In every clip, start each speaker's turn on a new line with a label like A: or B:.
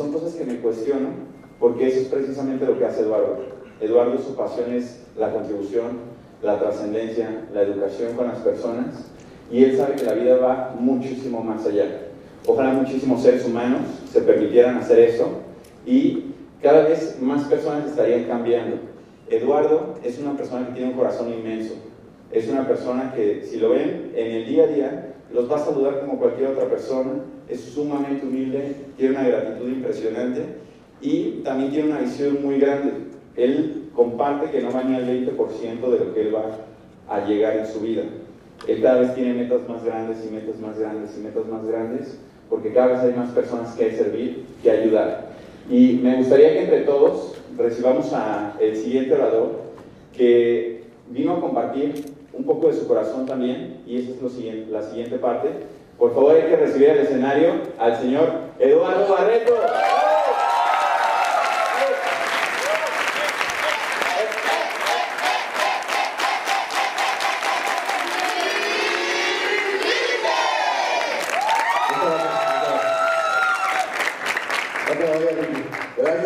A: Son cosas que me cuestiono, porque eso es precisamente lo que hace Eduardo. Eduardo, su pasión es la contribución, la trascendencia, la educación con las personas, y él sabe que la vida va muchísimo más allá. Ojalá muchísimos seres humanos se permitieran hacer eso y cada vez más personas estarían cambiando. Eduardo es una persona que tiene un corazón inmenso. Es una persona que, si lo ven en el día a día, los va a saludar como cualquier otra persona. Es sumamente humilde, tiene una gratitud impresionante y también tiene una visión muy grande. Él comparte que no va ni al 20% de lo que él va a llegar en su vida. Él cada vez tiene metas más grandes y metas más grandes y metas más grandes, porque cada vez hay más personas que servir, que ayudar. Y me gustaría que entre todos recibamos a el siguiente orador, que vino a compartir un poco de su corazón también, y esa es lo siguiente, la siguiente parte. Por favor, hay que recibir al escenario al señor Eduardo Barreto.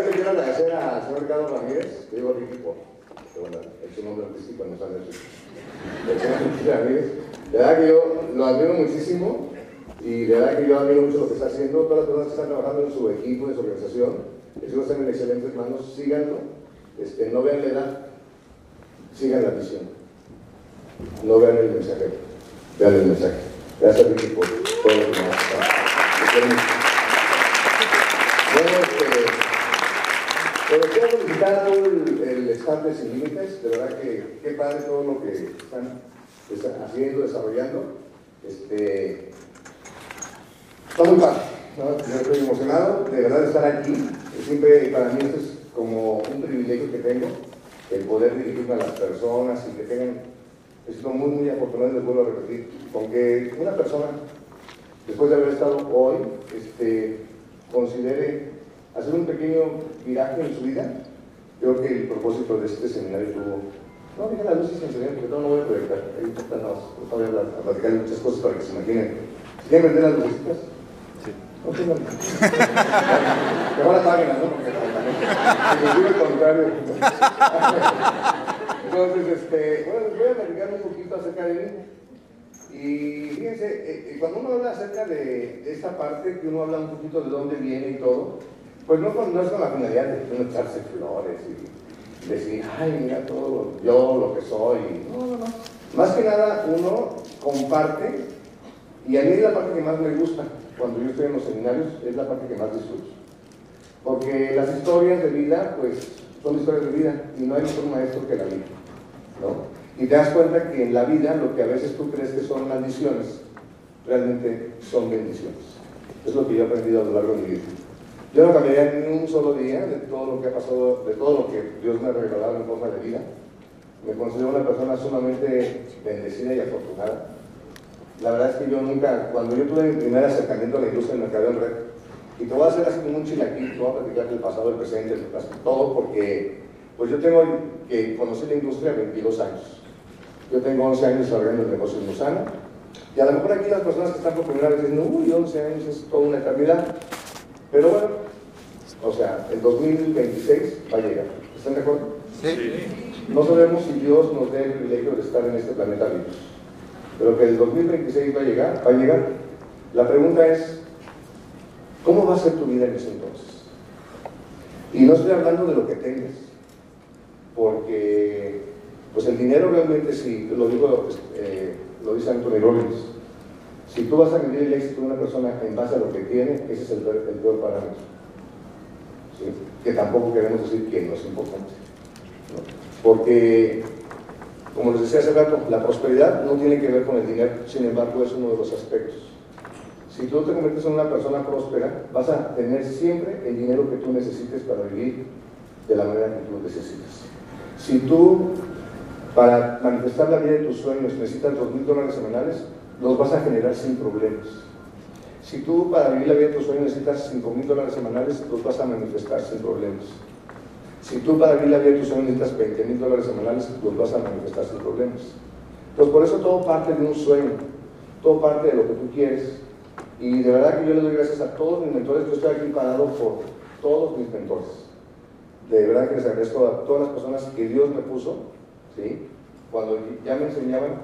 B: Le quiero agradecer al señor Ricardo Ramírez, que digo Ricky por, bueno, es su nombre artístico, no sale eso. El Ramírez. De verdad que yo lo admiro muchísimo y de verdad que yo admiro mucho lo que está haciendo. Todas las personas que están trabajando en su equipo, en su organización, que sigo están en excelentes manos, síganlo. Este, no vean la edad, sigan la visión. No vean el mensaje, vean el mensaje. Gracias Ricky por todo lo que bueno, este, quiero felicitar todo el, el Sin Límites, de verdad que qué padre todo lo que están haciendo, desarrollando. Este, está muy ¿no? yo estoy emocionado de verdad de estar aquí. Siempre para mí esto es como un privilegio que tengo, el poder dirigirme a las personas y que tengan, estoy muy, muy afortunado les vuelvo a repetir, con que una persona, después de haber estado hoy, este, considere hacer un pequeño viraje en su vida, creo que el propósito de este seminario tuvo. No, dejen las luces en porque todo no voy a proyectar. Ahí están las, voy a, platicar muchas cosas para que se imaginen. ¿Quieren vender las lucecitas? Sí. No tengan. Mejor apáguenlas, ¿no? Porque si les digo el contrario. Entonces, este, bueno, les voy a platicar un poquito acerca de mí. Y fíjense, eh, cuando uno habla acerca de, de, esta parte, que uno habla un poquito de dónde viene y todo, pues no, no es con la finalidad de uno echarse flores y decir, ay, mira todo yo lo que soy. No, no, no. Más que nada, uno comparte, y a mí es la parte que más me gusta cuando yo estoy en los seminarios, es la parte que más disfruto. Porque las historias de vida, pues, son historias de vida, y no hay mejor maestro que la vida, ¿no? Y te das cuenta que en la vida lo que a veces tú crees que son maldiciones, realmente son bendiciones. Es lo que yo he aprendido a lo largo de mi vida. Yo no cambiaría ni un solo día de todo lo que ha pasado, de todo lo que Dios me ha regalado en forma de vida. Me considero una persona sumamente bendecida y afortunada. La verdad es que yo nunca, cuando yo tuve mi primer acercamiento a la industria del mercado en red, y te voy a hacer así como un chilaquil, te voy a platicar del pasado, del presente, del todo, porque pues yo tengo que conocer la industria 22 años. Yo tengo 11 años desarrollando el negocio en Musana. Y a lo mejor aquí las personas que están por primera vez dicen, uy, 11 años es toda una eternidad. Pero bueno, o sea, el 2026 va a llegar. ¿Están de acuerdo?
C: Sí.
B: No sabemos si Dios nos dé el privilegio de estar en este planeta vivos. pero que el 2026 va a llegar, va a llegar. La pregunta es, ¿cómo va a ser tu vida en ese entonces? Y no estoy hablando de lo que tengas, porque pues el dinero realmente, si lo digo, eh, lo dice Anthony Robbins, si tú vas a medir el éxito de una persona en base a lo que tiene, ese es el, el peor parámetro. Que tampoco queremos decir que no es importante. Porque, como les decía hace rato, la prosperidad no tiene que ver con el dinero, sin embargo es uno de los aspectos. Si tú te conviertes en una persona próspera, vas a tener siempre el dinero que tú necesites para vivir de la manera que tú necesitas. Si tú, para manifestar la vida de tus sueños, necesitas dos mil dólares semanales, los vas a generar sin problemas. Si tú, para vivir la vida de tus sueños, necesitas cinco mil dólares semanales, los vas a manifestar sin problemas. Si tú para vivir la vida de tus sueños necesitas 20 mil dólares semanales, los vas a manifestar sin problemas. Entonces, por eso todo parte de un sueño, todo parte de lo que tú quieres. Y de verdad que yo le doy gracias a todos mis mentores. Yo estoy aquí parado por todos mis mentores. De verdad que les agradezco a todas las personas que Dios me puso, ¿sí? cuando ya me enseñaban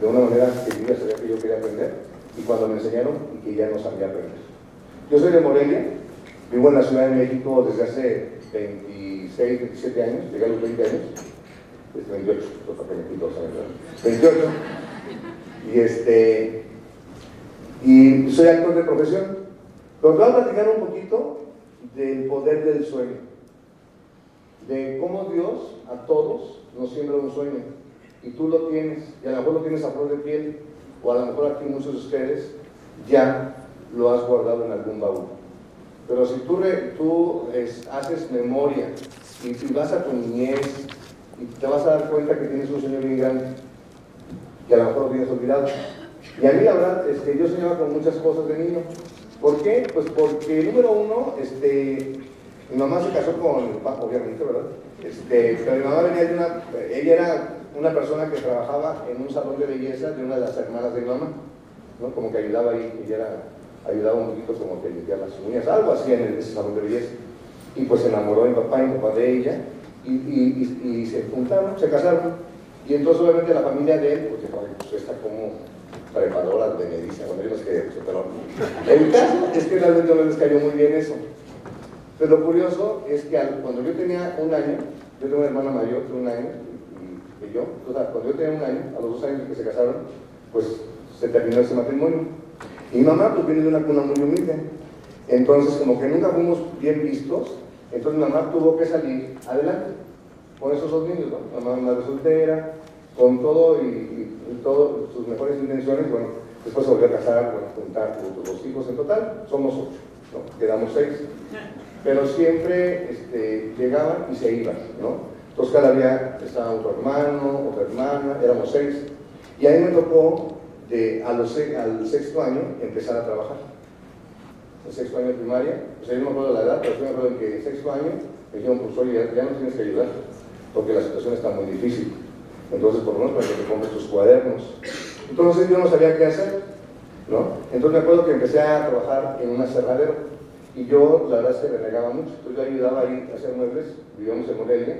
B: de una manera que yo sabía que yo quería aprender, y cuando me enseñaron y que ya no sabía aprender. Yo soy de Morelia, vivo en la Ciudad de México desde hace 26, 27 años, llegué a los 20 años, 28, 28. Y este, y soy actor de profesión. Pero voy a platicar un poquito del poder del sueño, de cómo Dios a todos nos siembra un sueño. Y tú lo tienes, y a lo mejor lo tienes a flor de piel, o a lo mejor aquí muchos de ustedes ya lo has guardado en algún baúl. Pero si tú, tú haces memoria y vas a tu niñez y te vas a dar cuenta que tienes un sueño bien grande, que a lo mejor lo tienes olvidado. Y a mí la verdad es que yo soñaba con muchas cosas de niño. ¿Por qué? Pues porque número uno, este, mi mamá se casó con mi papá, obviamente, ¿verdad? Este, pero mi mamá venía de una, ella era una persona que trabajaba en un salón de belleza de una de las hermanas de mamá, ¿no? Como que ayudaba ahí, ella era ayudaba un poquito como que limpiar las uñas, algo así en ese salón de belleza. Y pues se enamoró de papá y mi papá de ella, y, y, y, se juntaron, se casaron. Y entonces obviamente la familia de él, dijo, pues está como preparadora de medicina, bueno, yo no sé qué, pero el caso es que realmente no les cayó muy bien eso. Pero lo curioso es que cuando yo tenía un año, yo tengo una hermana mayor de un año, y, yo, o sea, cuando yo tenía un año, a los dos años que se casaron, pues se terminó ese matrimonio. Y mi mamá pues viene de una cuna muy humilde. Entonces como que nunca fuimos bien vistos, entonces mi mamá tuvo que salir adelante con esos dos niños, ¿no? Mamá madre soltera, con todo y, todas sus mejores intenciones, bueno, después se volvió a casar, bueno, juntar los dos hijos en total, somos ocho, ¿no? Quedamos seis. Pero siempre este, llegaban y se iban, ¿no? Entonces cada día estaba otro hermano, otra hermana, éramos seis. Y ahí me tocó de, a al sexto año empezar a trabajar. El sexto año de primaria, pues ahí no me acuerdo la edad, pero yo me acuerdo que el sexto año me dijeron, pues ya, ya nos tienes que ayudar, porque la situación está muy difícil. Entonces, por lo menos para que te compres tus cuadernos. Entonces yo no sabía qué hacer, ¿no? Entonces me acuerdo que empecé a trabajar en un aserradero y yo, la verdad es que me negaba mucho. Entonces yo ayudaba ahí a hacer muebles, vivíamos en Morelia,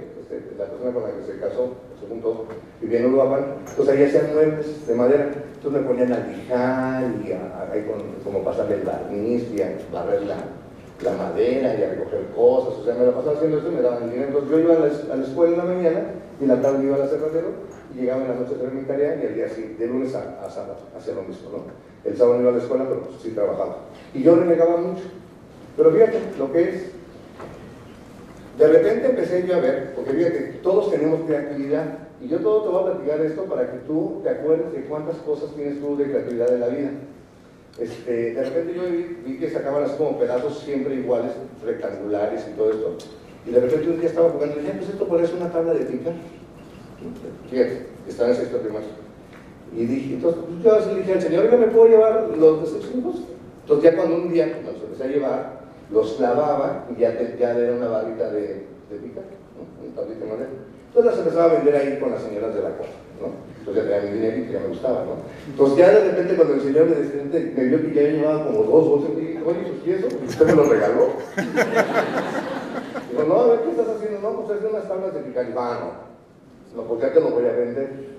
B: la persona con la que se casó, se juntó, vivía en Uruapan, entonces ahí hacían muebles de madera. Entonces me ponían a lijar y a, con, como pasarle el barniz y a barrer la, la, madera y a recoger cosas. O sea, me la pasaba haciendo eso y me daban el dinero. Entonces yo iba a la, a la escuela en la mañana y en la tarde iba al aserradero y llegaba en la noche a hacer mi tarea y al día siguiente, de lunes a, a sábado, hacía lo mismo, ¿no? El sábado no iba a la escuela, pero pues, sí trabajaba. Y yo renegaba mucho. Pero fíjate lo que es. De repente empecé yo a ver, porque fíjate, todos tenemos creatividad. Y yo todo te voy a platicar esto para que tú te acuerdes de cuántas cosas tienes tú de creatividad en la vida. Este, de repente yo vi, que sacaban así como pedazos siempre iguales, rectangulares y todo esto. Y de repente un día estaba jugando y dije, pues esto parece una tabla de picar. Fíjate, estaba en sexto primario. Y dije, entonces pues, yo le dije al señor, ¿me puedo llevar los desechos? Entonces ya cuando un día, cuando los empecé a llevar, los clavaba y ya, ya era una varita de, de picar, ¿no? un tablito de madera. Entonces las empezaba a vender ahí con las señoras de la cosa, ¿no? Entonces ya tenía mi dinero y ya me gustaba, ¿no? Entonces ya de repente cuando el señor me, me vio que ya llevaba como dos bolsas, y dije, oye, ¿y eso? ¿Usted me lo regaló? Digo, no, a ver, ¿qué estás haciendo? No, pues es de unas tablas de picar. Va, no. Porque ya te lo voy a vender.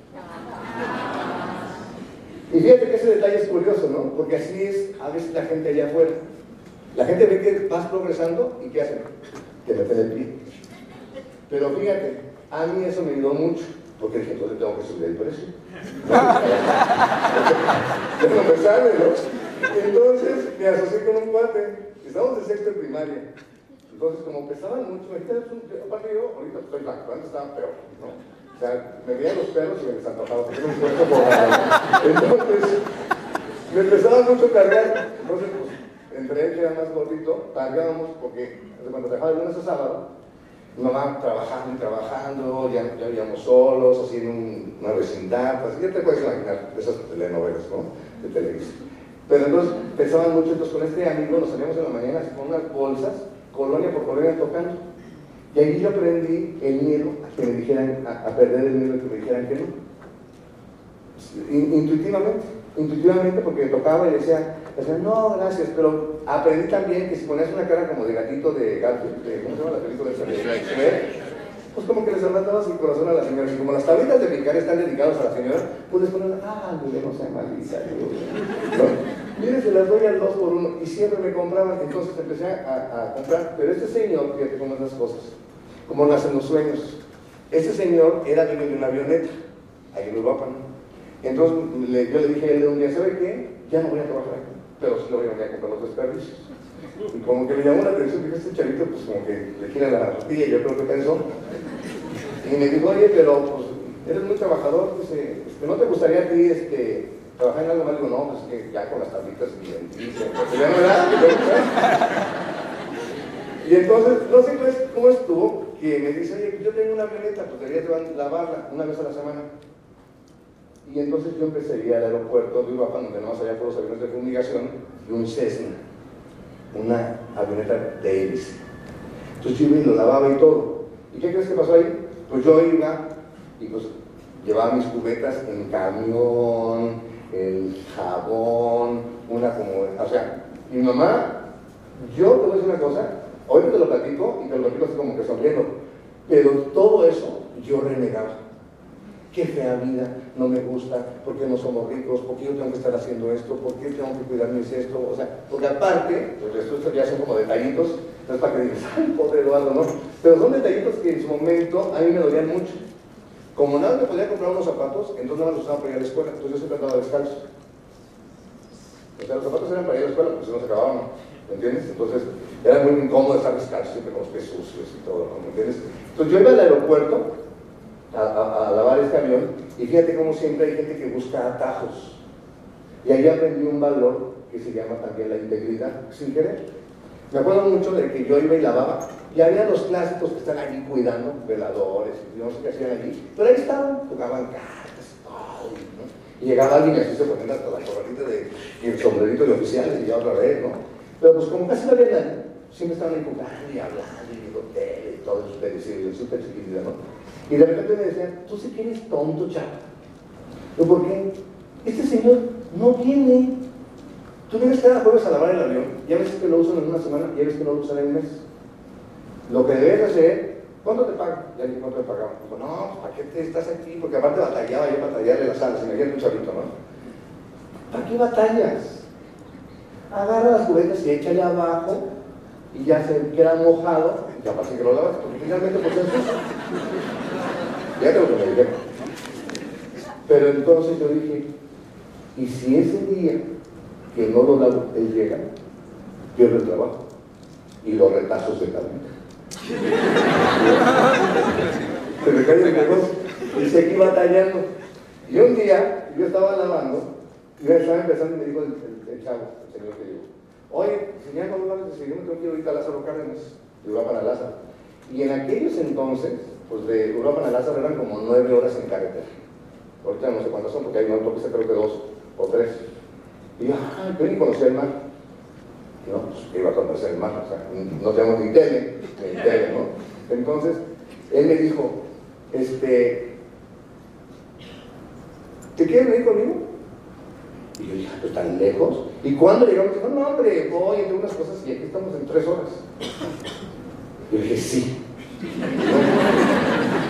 B: Y fíjate que ese detalle es curioso, ¿no? Porque así es a veces la gente allá afuera. La gente ve que vas progresando y ¿qué hacen? Te meten el pie. Pero fíjate, a mí eso me ayudó mucho, porque dije, entonces tengo que subir el precio. Ya no me sale, ¿no? Entonces me asocié con un cuate, estábamos de sexto en primaria. Entonces, como pesaban mucho, me quedé, aparte yo, ahorita estoy blanco, antes estaba peor, ¿no? O sea, me veían los perros y me les antojaba, porque no me por Entonces, me empezaba mucho cargar, entonces, pues, entre él que era más gordito, cargábamos, porque cuando dejaba de lunes a sábado, mi mamá trabajando y trabajando, ya, ya vivíamos solos, así en un, una vecindad, así, ya te puedes imaginar esas telenovelas, ¿no? De televisión. Pero entonces pesaban mucho, entonces con este amigo nos salíamos en la mañana así con unas bolsas, colonia por colonia tocando. Y ahí yo aprendí el miedo a que me dijeran, a, perder el miedo a que me dijeran que no. In- intuitivamente, intuitivamente porque tocaba y decía, decía, no, gracias, pero aprendí también que si ponías una cara como de gatito de gato, de, ¿cómo se llama la película esa de Shrek? Pues como que les ablandabas el corazón a la señora, y como las tablitas de picar están dedicadas a la señora, pues les ponen, ah, no sea maldita, ¿no? Mire, se las doy al dos por uno, y siempre me compraban, entonces empecé a, a comprar, pero este señor, fíjate cómo es las cosas, como nacen los sueños, este señor era dueño de una avioneta, ahí en Europa, ¿no? Entonces yo le dije a él un día, ¿sabe qué? Ya no voy a trabajar aquí, pero sí lo voy a venir a comprar los desperdicios. Y como que me llamó la atención que este chavito, pues como que le gira la tortilla, yo creo que pensó. Y me dijo, oye, pero pues eres muy trabajador, dice, este, ¿no te gustaría a ti este, trabajar en algo más? Digo, no, pues que ya con las tablitas y dentista, pues ya no era, y entonces, no sé pues, cómo estuvo, que me dice, oye, yo tengo una avioneta, pues deberías lavarla una vez a la semana. Y entonces yo empecé a ir al aeropuerto de Uruapan, donde no allá por los aviones de fumigación, y un Cessna, una avioneta Davis. Entonces yo iba y lo lavaba y todo. ¿Y qué crees que pasó ahí? Pues yo iba y pues llevaba mis cubetas en camión, el jabón, una como, o sea, mi mamá, yo te voy a decir una cosa, ahorita te lo platico y te lo platico así como que sonriendo, pero todo eso yo renegaba. Qué fea vida, no me gusta, ¿por qué no somos ricos? ¿Por qué yo tengo que estar haciendo esto? ¿Por qué tengo que cuidar mis esto? O sea, porque aparte, pues esto ya son como detallitos, no es para que digas, ay, pobre Eduardo, no. Pero son detallitos que en su momento a mí me dolían mucho. Como nada me podía comprar unos zapatos, entonces nada más los usaba para ir a la escuela, entonces yo siempre andaba descalzo. O sea, los zapatos eran para ir a la escuela, porque si no se acababan, ¿me entiendes? Entonces era muy incómodo estar descalzo, siempre con los pies sucios y todo. ¿me entiendes? Entonces yo iba al aeropuerto a, lavar este avión y fíjate cómo siempre hay gente que busca atajos. Y ahí aprendí un valor que se llama también la integridad, sin querer. Me acuerdo mucho de que yo iba y lavaba y había los clásicos que están allí cuidando, veladores, y no sé qué hacían allí, pero ahí estaban, jugaban cartas todo, ¿no? Y llegaba alguien así se ponían hasta la corbatita de, y el sombrerito de oficiales y yo otra vez, ¿no? Pero pues como casi no había nadie, siempre estaban ahí jugando y hablando y tele y todo y súper chiquitita, ¿no? Y de repente me decían, tú sí que eres tonto, chavo. Yo, ¿por qué? Este señor no viene. Tú vienes cada jueves a lavar el avión, ya ves que lo usan en una semana, ya ves que no lo usan en un mes. Lo que debes hacer, ¿cuánto te pagan? Ya dije, ¿cuánto te pagamos? Dijo, no, pues, ¿para qué te estás aquí? Porque aparte batallaba yo batallarle las alas, había un chavito, ¿no? ¿Para qué batallas? Agarra las cubetas y échale abajo y ya se queda mojado, ya pasa que lo lavas, porque finalmente pues es. Ya lo que me. Pero entonces yo dije, ¿y si ese día que no lo lavo, él llega, pierdo el trabajo y los retazos de camino? Se me cae el negocio y seguí batallando. Y un día yo estaba lavando y yo estaba empezando y me dijo el, chavo, el señor que dijo, oye, señor, ¿cómo vas a? Yo me tengo que ir ahorita a Lázaro Cárdenas, de Europa a Lázaro. Y en aquellos entonces, pues de Europa a Lázaro eran como nueve horas en carretera. Ahorita no sé cuántas son, porque hay una autopista creo que dos o tres. Y yo, ah, yo ni conocía el mar. No, pues iba a conocer el mar, o sea, no tenemos ni tele, ni tele, ¿no? Entonces, él me dijo, este, ¿te quieres venir conmigo? Y yo dije, pues tan lejos. ¿Y cuándo llegamos? Dijo, no, hombre, voy entre unas cosas y aquí estamos en tres horas. Yo dije, sí.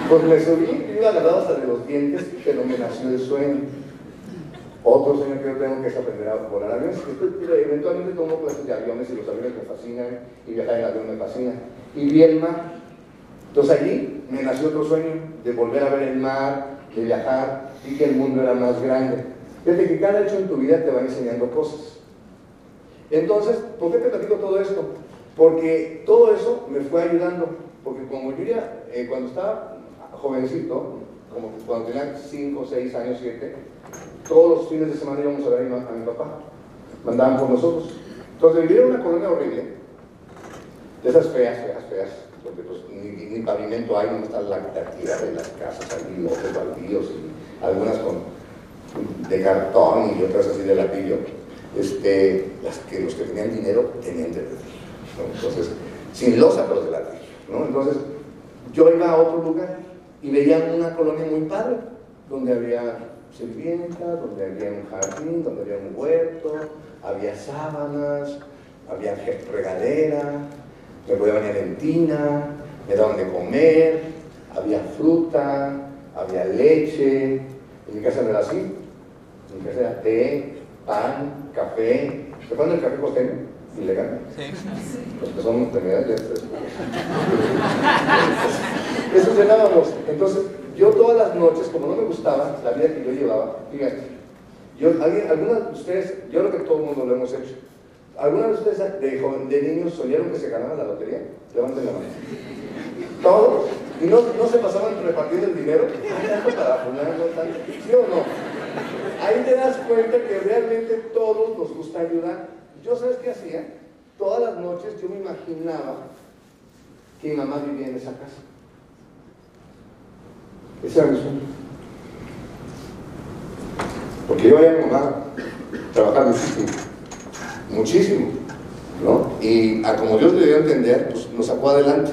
B: Pues me subí, iba agarrado hasta de los dientes, pero me nació el sueño. Otro sueño que yo tengo que es aprender a volar aviones. Eventualmente tomo clases de aviones y los aviones me fascinan y viajar en avión me fascina. Y vi el mar. Entonces allí me nació otro sueño de volver a ver el mar, de viajar y que el mundo era más grande. Desde que cada hecho en tu vida te va enseñando cosas. Entonces, ¿por qué te platico todo esto? Porque todo eso me fue ayudando. Porque como yo ya, eh, cuando estaba jovencito, como cuando tenía 5, 6 años, 7, todos los fines de semana íbamos a ver a mi, papá. Mandaban por nosotros. Entonces, vivir en una colonia horrible, de esas feas, feas, feas, donde pues, ni, pavimento hay, no está la actividad de las casas, hay lotes baldíos y algunas con, de cartón y otras así de ladrillo. Este, las que los que tenían dinero tenían de ladrillo. Entonces, sin losa, pero de ladrillo. ¿no? Entonces, yo iba a otro lugar y veía una colonia muy padre, donde había sirvientas, donde había un jardín, donde había un huerto, había sábanas, había regadera, me podía bañar en tina, me daban de comer, había fruta, había leche. En mi casa no era así. En mi casa era té, pan, café. ¿Se acuerdan del café costeño? Ilegal. Sí. Los que son enfermedades. Eso cenábamos. Entonces, yo todas las noches, como no me gustaba la vida que yo llevaba, fíjate, yo, algunas de ustedes, yo creo que todo el mundo lo hemos hecho, ¿algunas de ustedes de, de niños soñaron que se ganaba la lotería? Levanten la mano. ¿Todos? ¿Y no, no se pasaban repartiendo el dinero? para ¿Sí o no? Ahí te das cuenta que realmente todos nos gusta ayudar. Yo, ¿sabes qué hacía? Todas las noches yo me imaginaba que mi mamá vivía en esa casa. Ese era mi sueño. Porque yo veía a mi mamá trabajar muchísimo, muchísimo, ¿no? Y a como Dios le dio a entender, pues nos sacó adelante.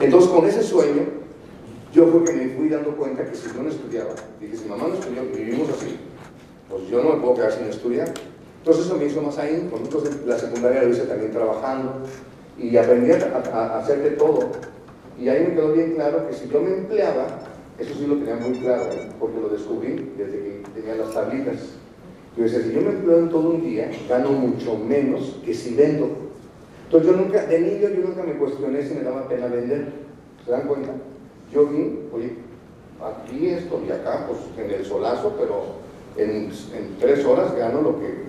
B: Entonces, con ese sueño, yo fue que me fui dando cuenta que si yo no estudiaba, dije, si mamá no estudió, vivimos así, pues yo no me puedo quedar sin estudiar. Entonces eso me hizo más ahí, entonces la secundaria lo hice también trabajando y aprendí a hacer de todo. Y ahí me quedó bien claro que si yo me empleaba, eso sí lo tenía muy claro, ¿eh? porque lo descubrí desde que tenía las tablitas. Yo decía, si yo me empleo en todo un día, gano mucho menos que si vendo. Entonces yo nunca, de niño yo nunca me cuestioné si me daba pena vender. ¿Se dan cuenta? Yo vi, oye, aquí esto y acá, pues en el solazo, pero en, tres horas gano lo que,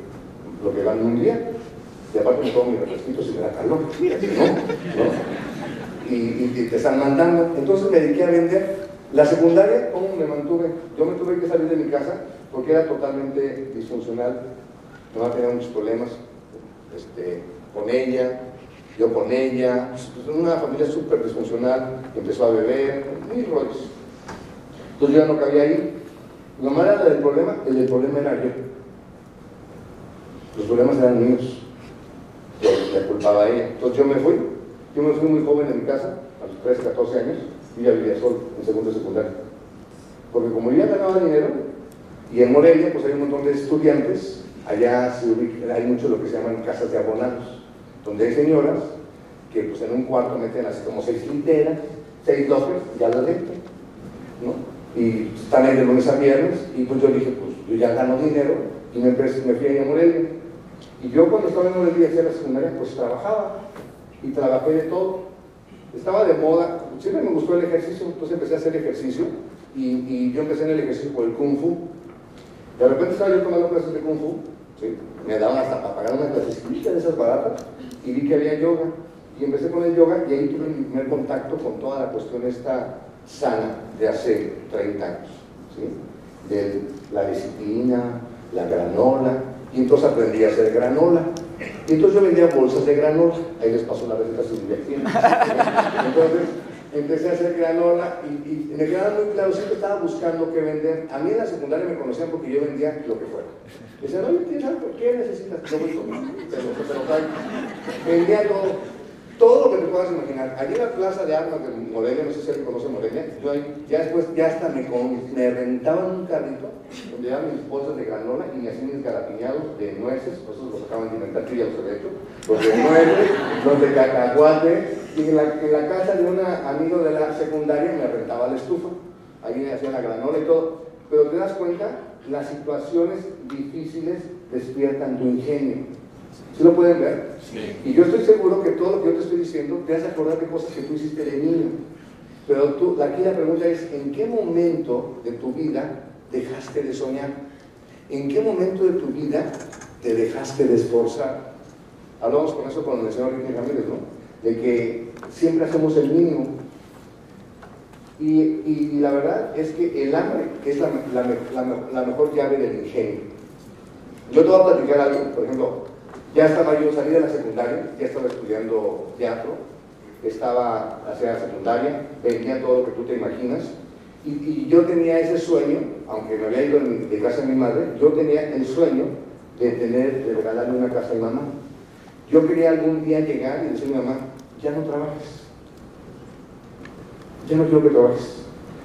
B: lo que gano un día. Y aparte me tomo mis refresquitos y me da calor. Y, te están mandando. Entonces me dediqué a vender. La secundaria, ¿cómo me mantuve? Yo me tuve que salir de mi casa porque era totalmente disfuncional. No tenía muchos problemas este, con ella, yo con ella. Pues, una familia súper disfuncional. Empezó a beber, mil rollos. Entonces yo ya no cabía ahí. Lo malo era del problema, el del problema era yo. Los problemas eran míos. Yo le culpaba a ella. Entonces yo me fui yo me fui muy joven en mi casa, a los 13, 14 años, y ya vivía solo, en segundo secundario. Porque como yo ya ganaba dinero, y en Morelia pues hay un montón de estudiantes, allá hay mucho lo que se llaman casas de abonados, donde hay señoras que pues en un cuarto meten así como seis literas, seis lockers, ya las dentro, ¿no? Y están ahí de lunes a viernes, y pues yo dije, pues yo ya gano dinero, y me, me fui a Morelia. Y yo cuando estaba en Morelia hacía la secundaria, pues trabajaba y trabajé de todo. Estaba de moda, siempre me gustó el ejercicio, entonces empecé a hacer ejercicio y, yo empecé en el ejercicio por el Kung Fu. De repente estaba yo tomando clases de Kung Fu, me daban hasta para pagar una clasecita de esas baratas y vi que había yoga. Y empecé con el yoga y ahí tuve mi primer contacto con toda la cuestión esta sana de hace 30 años. De la disciplina, la granola, y entonces aprendí a hacer granola. Y entonces yo vendía bolsas de granola, ahí les pasó la receta sin Entonces empecé a hacer granola y, me quedaba muy claro, siempre estaba buscando qué vender. A mí en la secundaria me conocían porque yo vendía lo que fuera. Decían, oye, ¿tienes algo? ¿Qué necesitas? No voy Vendía todo todo lo que te puedas imaginar. Allí en la plaza de armas de Morelia, no sé si alguien conoce Morelia, yo ahí, ya después, ya hasta me, me rentaban un carrito donde llevaban mis bolsas de granola y me hacían mis garapiñados de nueces, pues esos los acaban de inventar, yo ya los había hecho, los de nueces, los de cacahuate, y en la, en la casa de un amigo de la secundaria me rentaba la estufa, ahí me hacían la granola y todo, pero te das cuenta las situaciones difíciles despiertan tu ingenio. ¿Sí lo pueden ver? Y yo estoy seguro que todo lo que yo te estoy diciendo te hace acordar de cosas que tú hiciste de niño. Pero tú, aquí la pregunta es, ¿en qué momento de tu vida dejaste de soñar? ¿En qué momento de tu vida te dejaste de esforzar? Hablamos con eso con el señor Enrique Ramírez, ¿no? De que siempre hacemos el mínimo. Y, la verdad es que el hambre es la, la mejor llave del ingenio. Yo te voy a platicar algo, por ejemplo, ya estaba yo, salí de la secundaria, ya estaba estudiando teatro, estaba hacia la secundaria, venía todo lo que tú te imaginas, y, yo tenía ese sueño, aunque me había ido de casa de mi madre, yo tenía el sueño de tener, de regalarle una casa a mi mamá. Yo quería algún día llegar y decirle a mi mamá, ya no trabajes, ya no quiero que trabajes,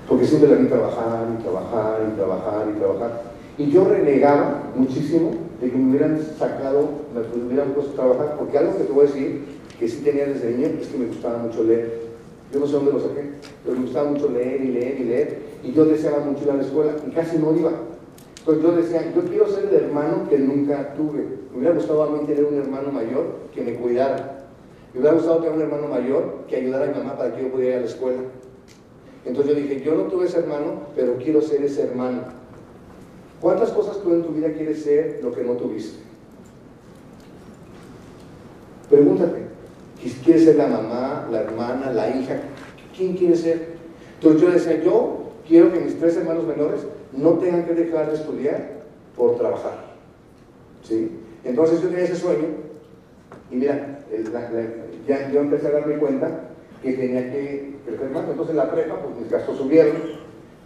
B: porque siempre la vi trabajar y trabajar y trabajar y trabajar. Y yo renegaba muchísimo de que me hubieran sacado, me hubieran puesto a trabajar, porque algo que te voy a decir, que sí tenía desde niño, es que me gustaba mucho leer. Yo no sé dónde lo saqué, pero me gustaba mucho leer y leer y leer, y yo deseaba mucho ir a la escuela, y casi no iba. Entonces yo decía, yo quiero ser el hermano que nunca tuve. Me hubiera gustado a mí tener un hermano mayor que me cuidara. Me hubiera gustado tener un hermano mayor que ayudara a mi mamá para que yo pudiera ir a la escuela. Entonces yo dije, yo no tuve ese hermano, pero quiero ser ese hermano. ¿Cuántas cosas tú en tu vida quieres ser lo que no tuviste? Pregúntate, ¿quieres ser la mamá, la hermana, la hija? ¿Quién quiere ser? Entonces yo decía, yo quiero que mis tres hermanos menores no tengan que dejar de estudiar por trabajar. ¿Sí? Entonces yo tenía ese sueño y mira, ya yo empecé a darme cuenta que tenía que crecer más. Entonces en la prepa, pues mis gastos subieron,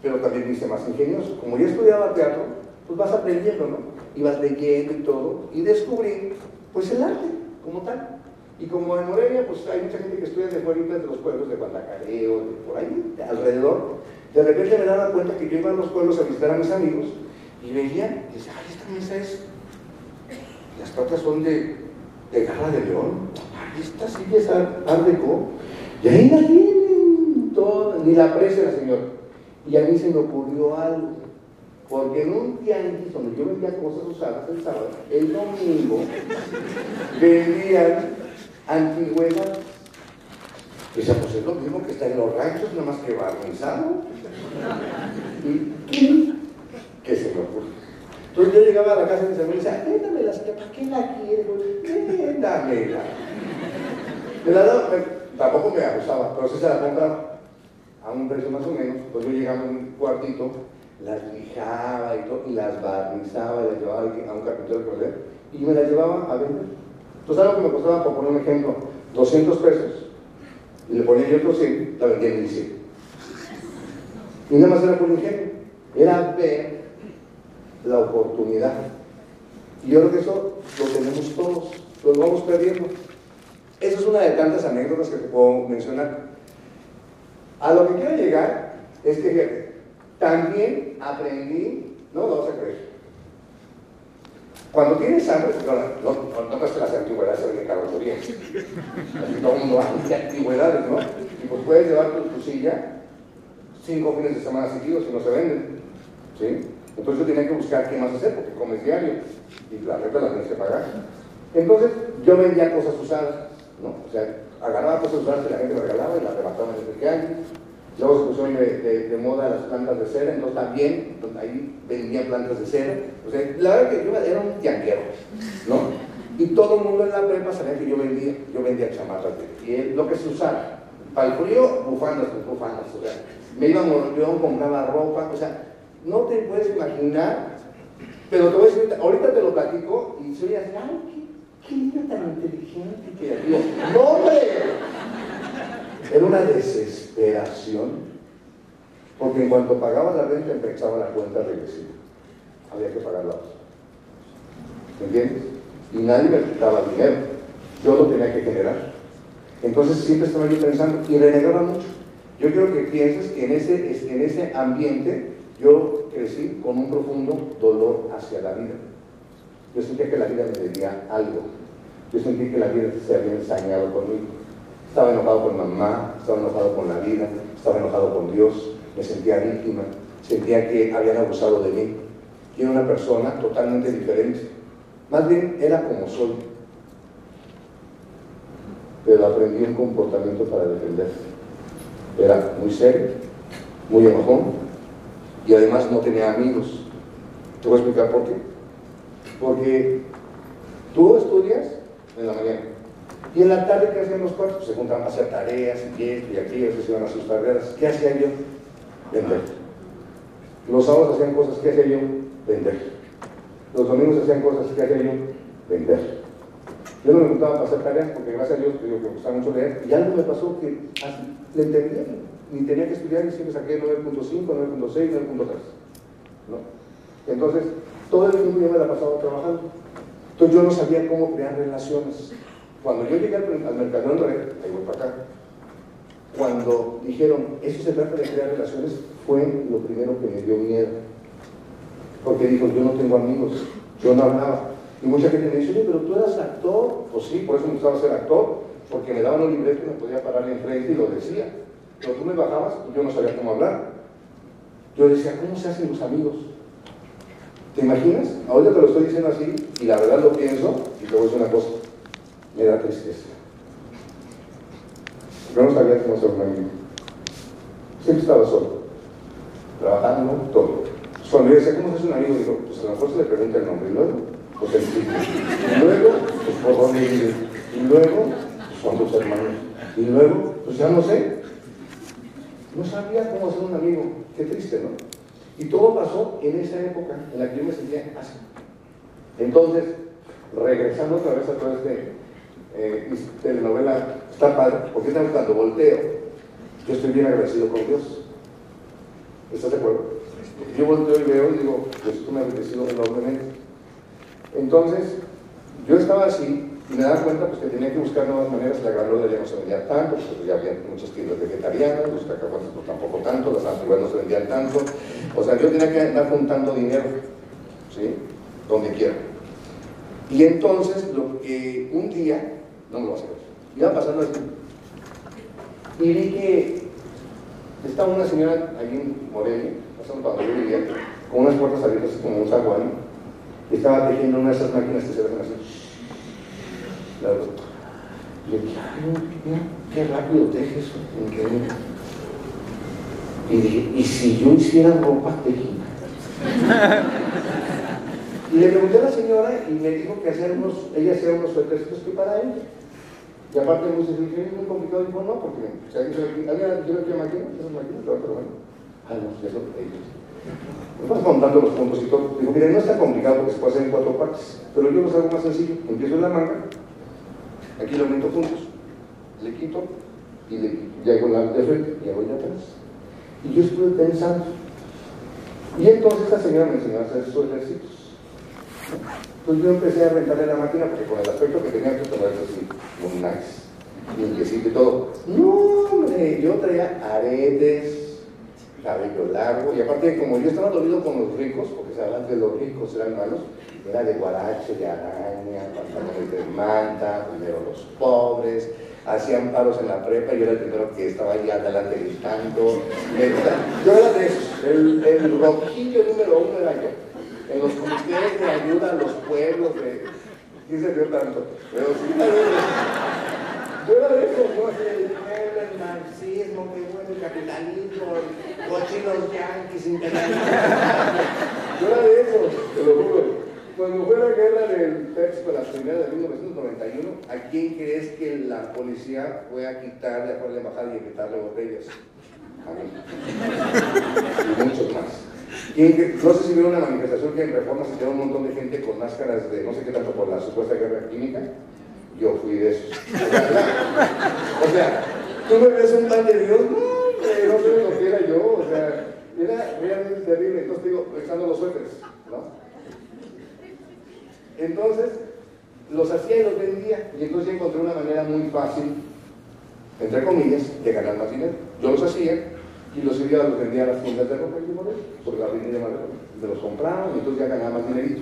B: pero también me hice más ingenioso. Como ya estudiaba teatro, pues vas aprendiendo, ¿no? Y vas leyendo y todo, y descubrí, pues el arte, como tal. Y como en Morelia, pues hay mucha gente que estudia de fuera de los pueblos de Guadalcareo, de por ahí, alrededor, de repente me daba cuenta que yo iba a los pueblos a visitar a mis amigos y veía, y decía, ay, esta mesa es, las patas son de, de garra de león, ay, esta silla es art y ahí la tienen, todo, ni la aprecia la señora. Y a mí se me ocurrió algo, porque en un tianguis donde yo vendía cosas usadas el sábado, el domingo vendían antigüedades. Decía, pues es lo mismo que está en los ranchos, nada más que barnizado. ¿Y qué? ¿Qué se me ocurre? Entonces yo llegaba a la casa de mis amigos y decía, véndamela, ¿para qué la quiero? Véndamela. Me la daba, tampoco me abusaba, pero sí se la compraba a un precio más o menos. Pues yo llegaba en un cuartito las lijaba y todo, y las barnizaba, y las llevaba a un carpintero que y me las llevaba a vender. Entonces, algo que me costaba, por poner un ejemplo, 200 pesos, y le ponía yo otros 100, la vendía en 100. Y nada más era por ingenio, era ver la oportunidad. Y yo creo que eso lo tenemos todos, lo vamos perdiendo. Esa es una de tantas anécdotas que te puedo mencionar. A lo que quiero llegar es que, también aprendí, no lo vas a creer. Cuando tienes hambre, no, no, no, las antigüedades de carrocería. Así todo el mundo hace antigüedades, ¿no? Y pues puedes llevar tu, silla cinco fines de semana seguidos y no se venden. ¿Sí? Entonces yo tenía que buscar qué más hacer porque comes diario y la renta la tienes que pagar. Entonces yo vendía cosas usadas, ¿no? O sea, agarraba cosas usadas que la gente regalaba y las rebataba en el año Luego se pusieron de, moda las plantas de cera, entonces también ahí vendían plantas de cera. O sea, la verdad que yo era un tianquero, ¿no? Y todo el mundo en la prepa sabía que yo vendía, yo vendía chamarras de lo que se usaba. Para el frío, bufandas, pues bufandas, o sea, me iba a Moroleón, compraba ropa, o sea, no te puedes imaginar, pero te voy a decir, ahorita te lo platico y soy así, ay, qué, niño tan inteligente que no, hombre, era una desesperación, porque en cuanto pagaba la renta empezaba la cuenta regresiva. Había que pagarla. ¿Me entiendes? Y nadie me daba dinero. Yo lo tenía que generar. Entonces siempre estaba yo pensando y renegaba mucho. Yo quiero que pienses que en ese, en ese ambiente yo crecí con un profundo dolor hacia la vida. Yo sentía que la vida me debía algo. Yo sentí que la vida se había ensañado conmigo. Estaba enojado con mamá, estaba enojado con la vida, estaba enojado con Dios, me sentía víctima, sentía que habían abusado de mí. y era una persona totalmente diferente. Más bien era como soy. Pero aprendí un comportamiento para defenderse. Era muy serio, muy enojón y además no tenía amigos. Te voy a explicar por qué. Porque tú estudias en la mañana y en la tarde, ¿qué hacían los cuartos? Se juntaban a hacer tareas y esto y aquello, se iban a sus carreras. ¿Qué hacía yo? Vender. Los sábados hacían cosas, ¿qué hacía yo? Vender. Los domingos hacían cosas, ¿qué hacía yo? Vender. Yo no me juntaba para hacer tareas porque gracias a Dios que me gustaba mucho leer y algo me pasó que así, le entendía, ni tenía que estudiar y siempre saqué 9.5, 9.6, 9.3. ¿no? Entonces, todo el tiempo yo me la pasaba trabajando. Entonces yo no sabía cómo crear relaciones. Cuando yo llegué al, al mercado en red, ahí voy para acá, cuando dijeron, eso se trata de crear relaciones, fue lo primero que me dio miedo. Porque dijo, yo no tengo amigos, yo no hablaba. Y mucha gente me dice, oye, pero tú eras actor. Pues sí, por eso me gustaba ser actor, porque me daban un libreto y me podía parar enfrente y lo decía. Pero tú me bajabas y yo no sabía cómo hablar. Yo decía, ¿cómo se hacen los amigos? ¿Te imaginas? Ahorita te lo estoy diciendo así y la verdad lo pienso y te voy a decir una cosa. Me da tristeza. Yo no sabía cómo ser un amigo. Siempre estaba solo. Trabajando, todo. Cuando decía, ¿cómo hace un amigo? Digo, pues a lo mejor se le pregunta el nombre y luego, pues el tipo. Y luego, pues por dónde vive. Y luego, pues con tus hermanos. Y luego, pues ya no sé. No sabía cómo hacer un amigo. Qué triste, ¿no? Y todo pasó en esa época en la que yo me sentía así. Entonces, regresando otra vez a través de eh, telenovela, está padre, porque cuando volteo, yo estoy bien agradecido con Dios. ¿Estás de acuerdo? Yo volteo y veo y digo, Dios, tú me has bendecido enormemente. Entonces, yo estaba así y me daba cuenta pues, que tenía que buscar nuevas maneras, la granola ya no se vendía tanto, pues ya había muchas tiendas vegetarianas, los cacahuates pues, tampoco tanto, las antiguas no se vendían tanto, o sea, yo tenía que andar juntando dinero, ¿sí? Donde quiera. Y entonces, lo que un día, no me lo vas a ver, iba pasando así, y vi que estaba una señora ahí en Morelia, pasando cuando yo vivía, con unas puertas abiertas como un zaguán, y estaba tejiendo una de esas máquinas que se ven así. Y le dije, ay, mira, qué rápido tejes, increíble. Y dije, ¿y si yo hiciera ropa y le pregunté a la señora y me dijo que hacer unos, ella hacía unos suéteres que para ella. Y aparte me dice, es muy complicado. Dijo, no, porque o sea, ¿alguien yo no quiero máquina? ¿Esas? Pero bueno. Ah, no, eso ellos. Vamos contando los puntos y todo. Digo, mire, no es tan complicado porque se puede hacer en cuatro partes, pero yo lo hago más sencillo. Empiezo en la manga, Aquí lo meto juntos. Le quito y le. Ya hago la de frente y hago de atrás. Y yo estuve pensando. Y entonces esta señora me enseñó a hacer esos ejercicios. Entonces yo empecé a rentarle la máquina porque con el aspecto que tenía que tomar así, un nice, limpiecito y todo. No, hombre, yo traía aretes, cabello largo, y aparte como yo estaba dormido con los ricos, porque se habla de los ricos eran malos, era de guarache, de araña, pantalones de manta, primero los pobres, hacían paros en la prepa y yo era el primero que estaba ahí adelante gritando. Yo era de esos, el, el número uno era yo. En los comités de ayuda a los pueblos, de... ¿Quién se dio tanto? Pero sí, yo era de esos, yo el marxismo, qué bueno, el capitalismo, cochinos yanquis, imperialistas. Yo era de esos, te lo juro. Cuando fue la guerra del Texco, la primera de 1991, ¿a quién crees que la policía fue a quitarle, a la embajada y a quitarle botellas? A mí. Y muchos más. no sé si vieron una manifestación que en Reforma se quedó un montón de gente con máscaras de no sé qué tanto por la supuesta guerra química. Yo fui de esos. O sea, tú me ves un pan de Dios, no, no sé lo que era yo, o sea, era realmente terrible. Entonces digo, pensando los suéteres, ¿no? Entonces, los hacía y los vendía. Y entonces encontré una manera muy fácil, entre comillas, de ganar más dinero. Yo los hacía y los iba, los vendía a las tiendas de ropa y modelos, porque la más Me los compraban y entonces ya ganaba más dinerito.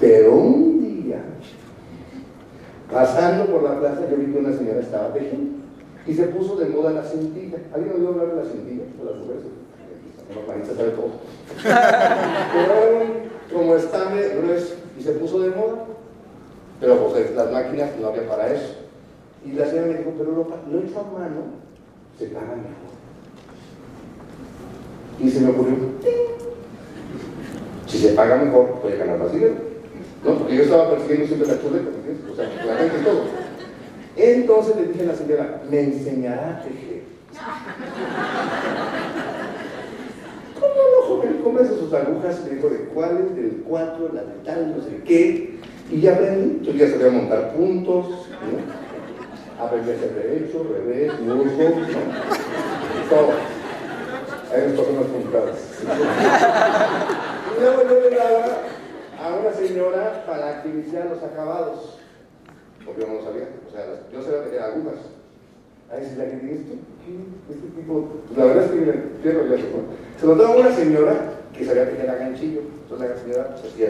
B: Pero un día, pasando por la plaza, yo vi que una señora estaba tejiendo y se puso de moda la cintilla. ¿Alguien oído hablar de la cintilla? De las mujeres. La sabe todo. Pero y se puso de moda. Pero pues, las máquinas no había para eso. Y la señora me dijo, pero Europa, no hecho a mano, se paga mejor. Y se me ocurrió, si se paga mejor, voy a ganar más dinero. No, porque yo estaba persiguiendo siempre la chuleta, ¿sí? o sea, claramente todo. Entonces le dije a la señora, me enseñará a tejer. Cómprese sus agujas, me dijo, ¿de cuáles? Del 4, la de tal, no sé qué. Y ya aprendí, yo ya sabía montar puntos, ¿no? aprendí a hacer derecho, revés, musgo, ¿no? todo. Hay unas personas puntadas. y luego yo le daba a una señora para que iniciara los acabados, porque yo no lo sabía, o sea, yo sabía tejer agujas. Se la que esto, este tipo, pues la verdad es que me pierdo ya se lo daba a una señora que sabía tejer a ganchillo, entonces la señora se hacía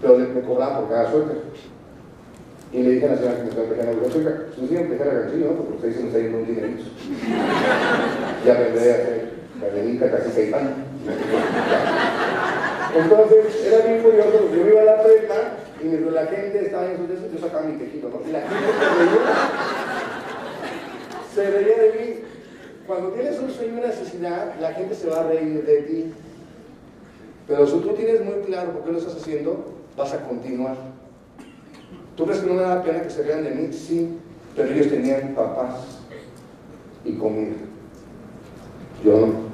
B: pero me cobraba por cada suerte. Y le dije a la señora que me estaba empezando, oiga, si usted empezar a ganchillo, ¿no? Porque usted se me está yendo un dinerito. ya aprendí a hacer cadenita, casi y pan. Entonces, era bien curioso, yo iba a la prepa y mientras la gente estaba en dedos, yo sacaba mi tejido, ¿no? Y la gente se se reía de mí. Cuando tienes un sueño una necesidad, la gente se va a reír de ti. Pero si tú tienes muy claro por qué lo estás haciendo, vas a continuar. ¿Tú crees que no me da pena que se vean de mí? Sí, pero ellos tenían papás y comida. Yo no.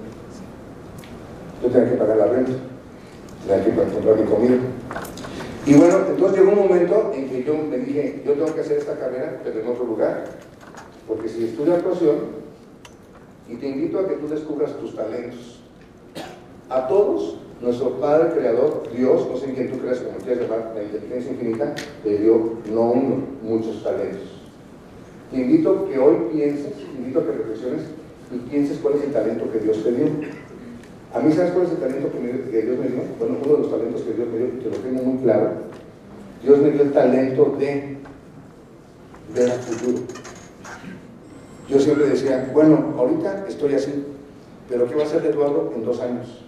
B: Yo tenía que pagar la renta, tenía que comprar mi comida. Y bueno, entonces llegó un momento en que yo me dije, yo tengo que hacer esta carrera, pero en otro lugar. Porque si estudio actuación, y te invito a que tú descubras tus talentos. A todos nuestro Padre Creador, Dios, no sé quién tú crees, como quieras llamar, la inteligencia infinita, le dio no uno, muchos talentos. Te invito a que hoy pienses, te invito a que reflexiones y pienses cuál es el talento que Dios te dio. A mí, ¿sabes cuál es el talento que, Dios me dio? Bueno, uno de los talentos que Dios me dio, te lo tengo muy claro. Dios me dio el talento de ver al futuro. Yo siempre decía, bueno, ahorita estoy así, pero ¿qué va a ser de Eduardo en dos años?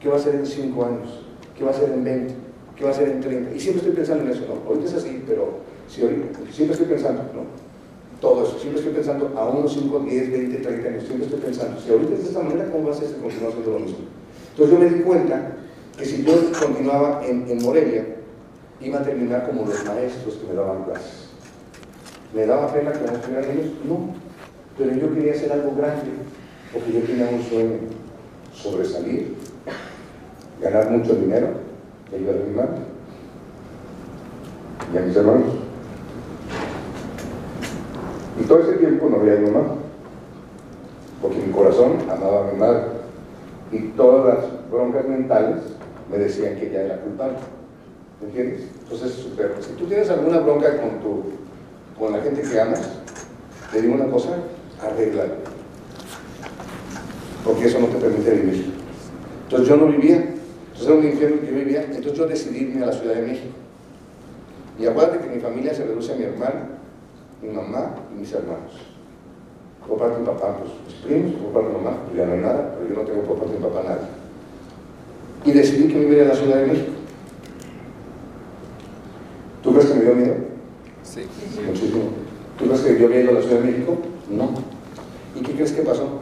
B: ¿Qué va a ser en 5 años? ¿Qué va a ser en 20? ¿Qué va a ser en 30? Y siempre estoy pensando en eso, ¿no? Ahorita es así, pero si ahorita, siempre estoy pensando, ¿no? Todo eso, siempre estoy pensando a unos 5, 10, 20, 30 años, siempre estoy pensando, si ahorita es de esta manera, ¿cómo va a ser si continuamos haciendo lo mismo? Entonces yo me di cuenta que si yo continuaba en, en Morelia, iba a terminar como los maestros que me daban clases. ¿Me daba pena que no estuvieran ellos? No, pero yo quería hacer algo grande, porque yo tenía un sueño, sobresalir, ganar mucho dinero ayudar a mi madre y a mis hermanos. Y todo ese tiempo no había mi mamá, porque mi corazón amaba a mi madre. Y todas las broncas mentales me decían que ella era culpable. ¿Me entiendes? Entonces, super, si tú tienes alguna bronca con, tu, con la gente que amas, te digo una cosa, arréglalo. Porque eso no te permite vivir. Entonces yo no vivía entonces era un infierno que yo vivía, entonces yo decidí irme a la Ciudad de México. Y acuérdate que mi familia se reduce a mi hermana, mi mamá y mis hermanos. Por parte de mi papá, pues mis primos, por parte de mi mamá, pues ya no hay nada, pero yo no tengo por parte de mi papá nada. Y decidí que me iba a la Ciudad de México. ¿Tú crees que me dio miedo?
D: Sí.
B: Muchísimo. ¿Tú crees que yo había ido a la Ciudad de México? No. ¿Y qué crees que pasó?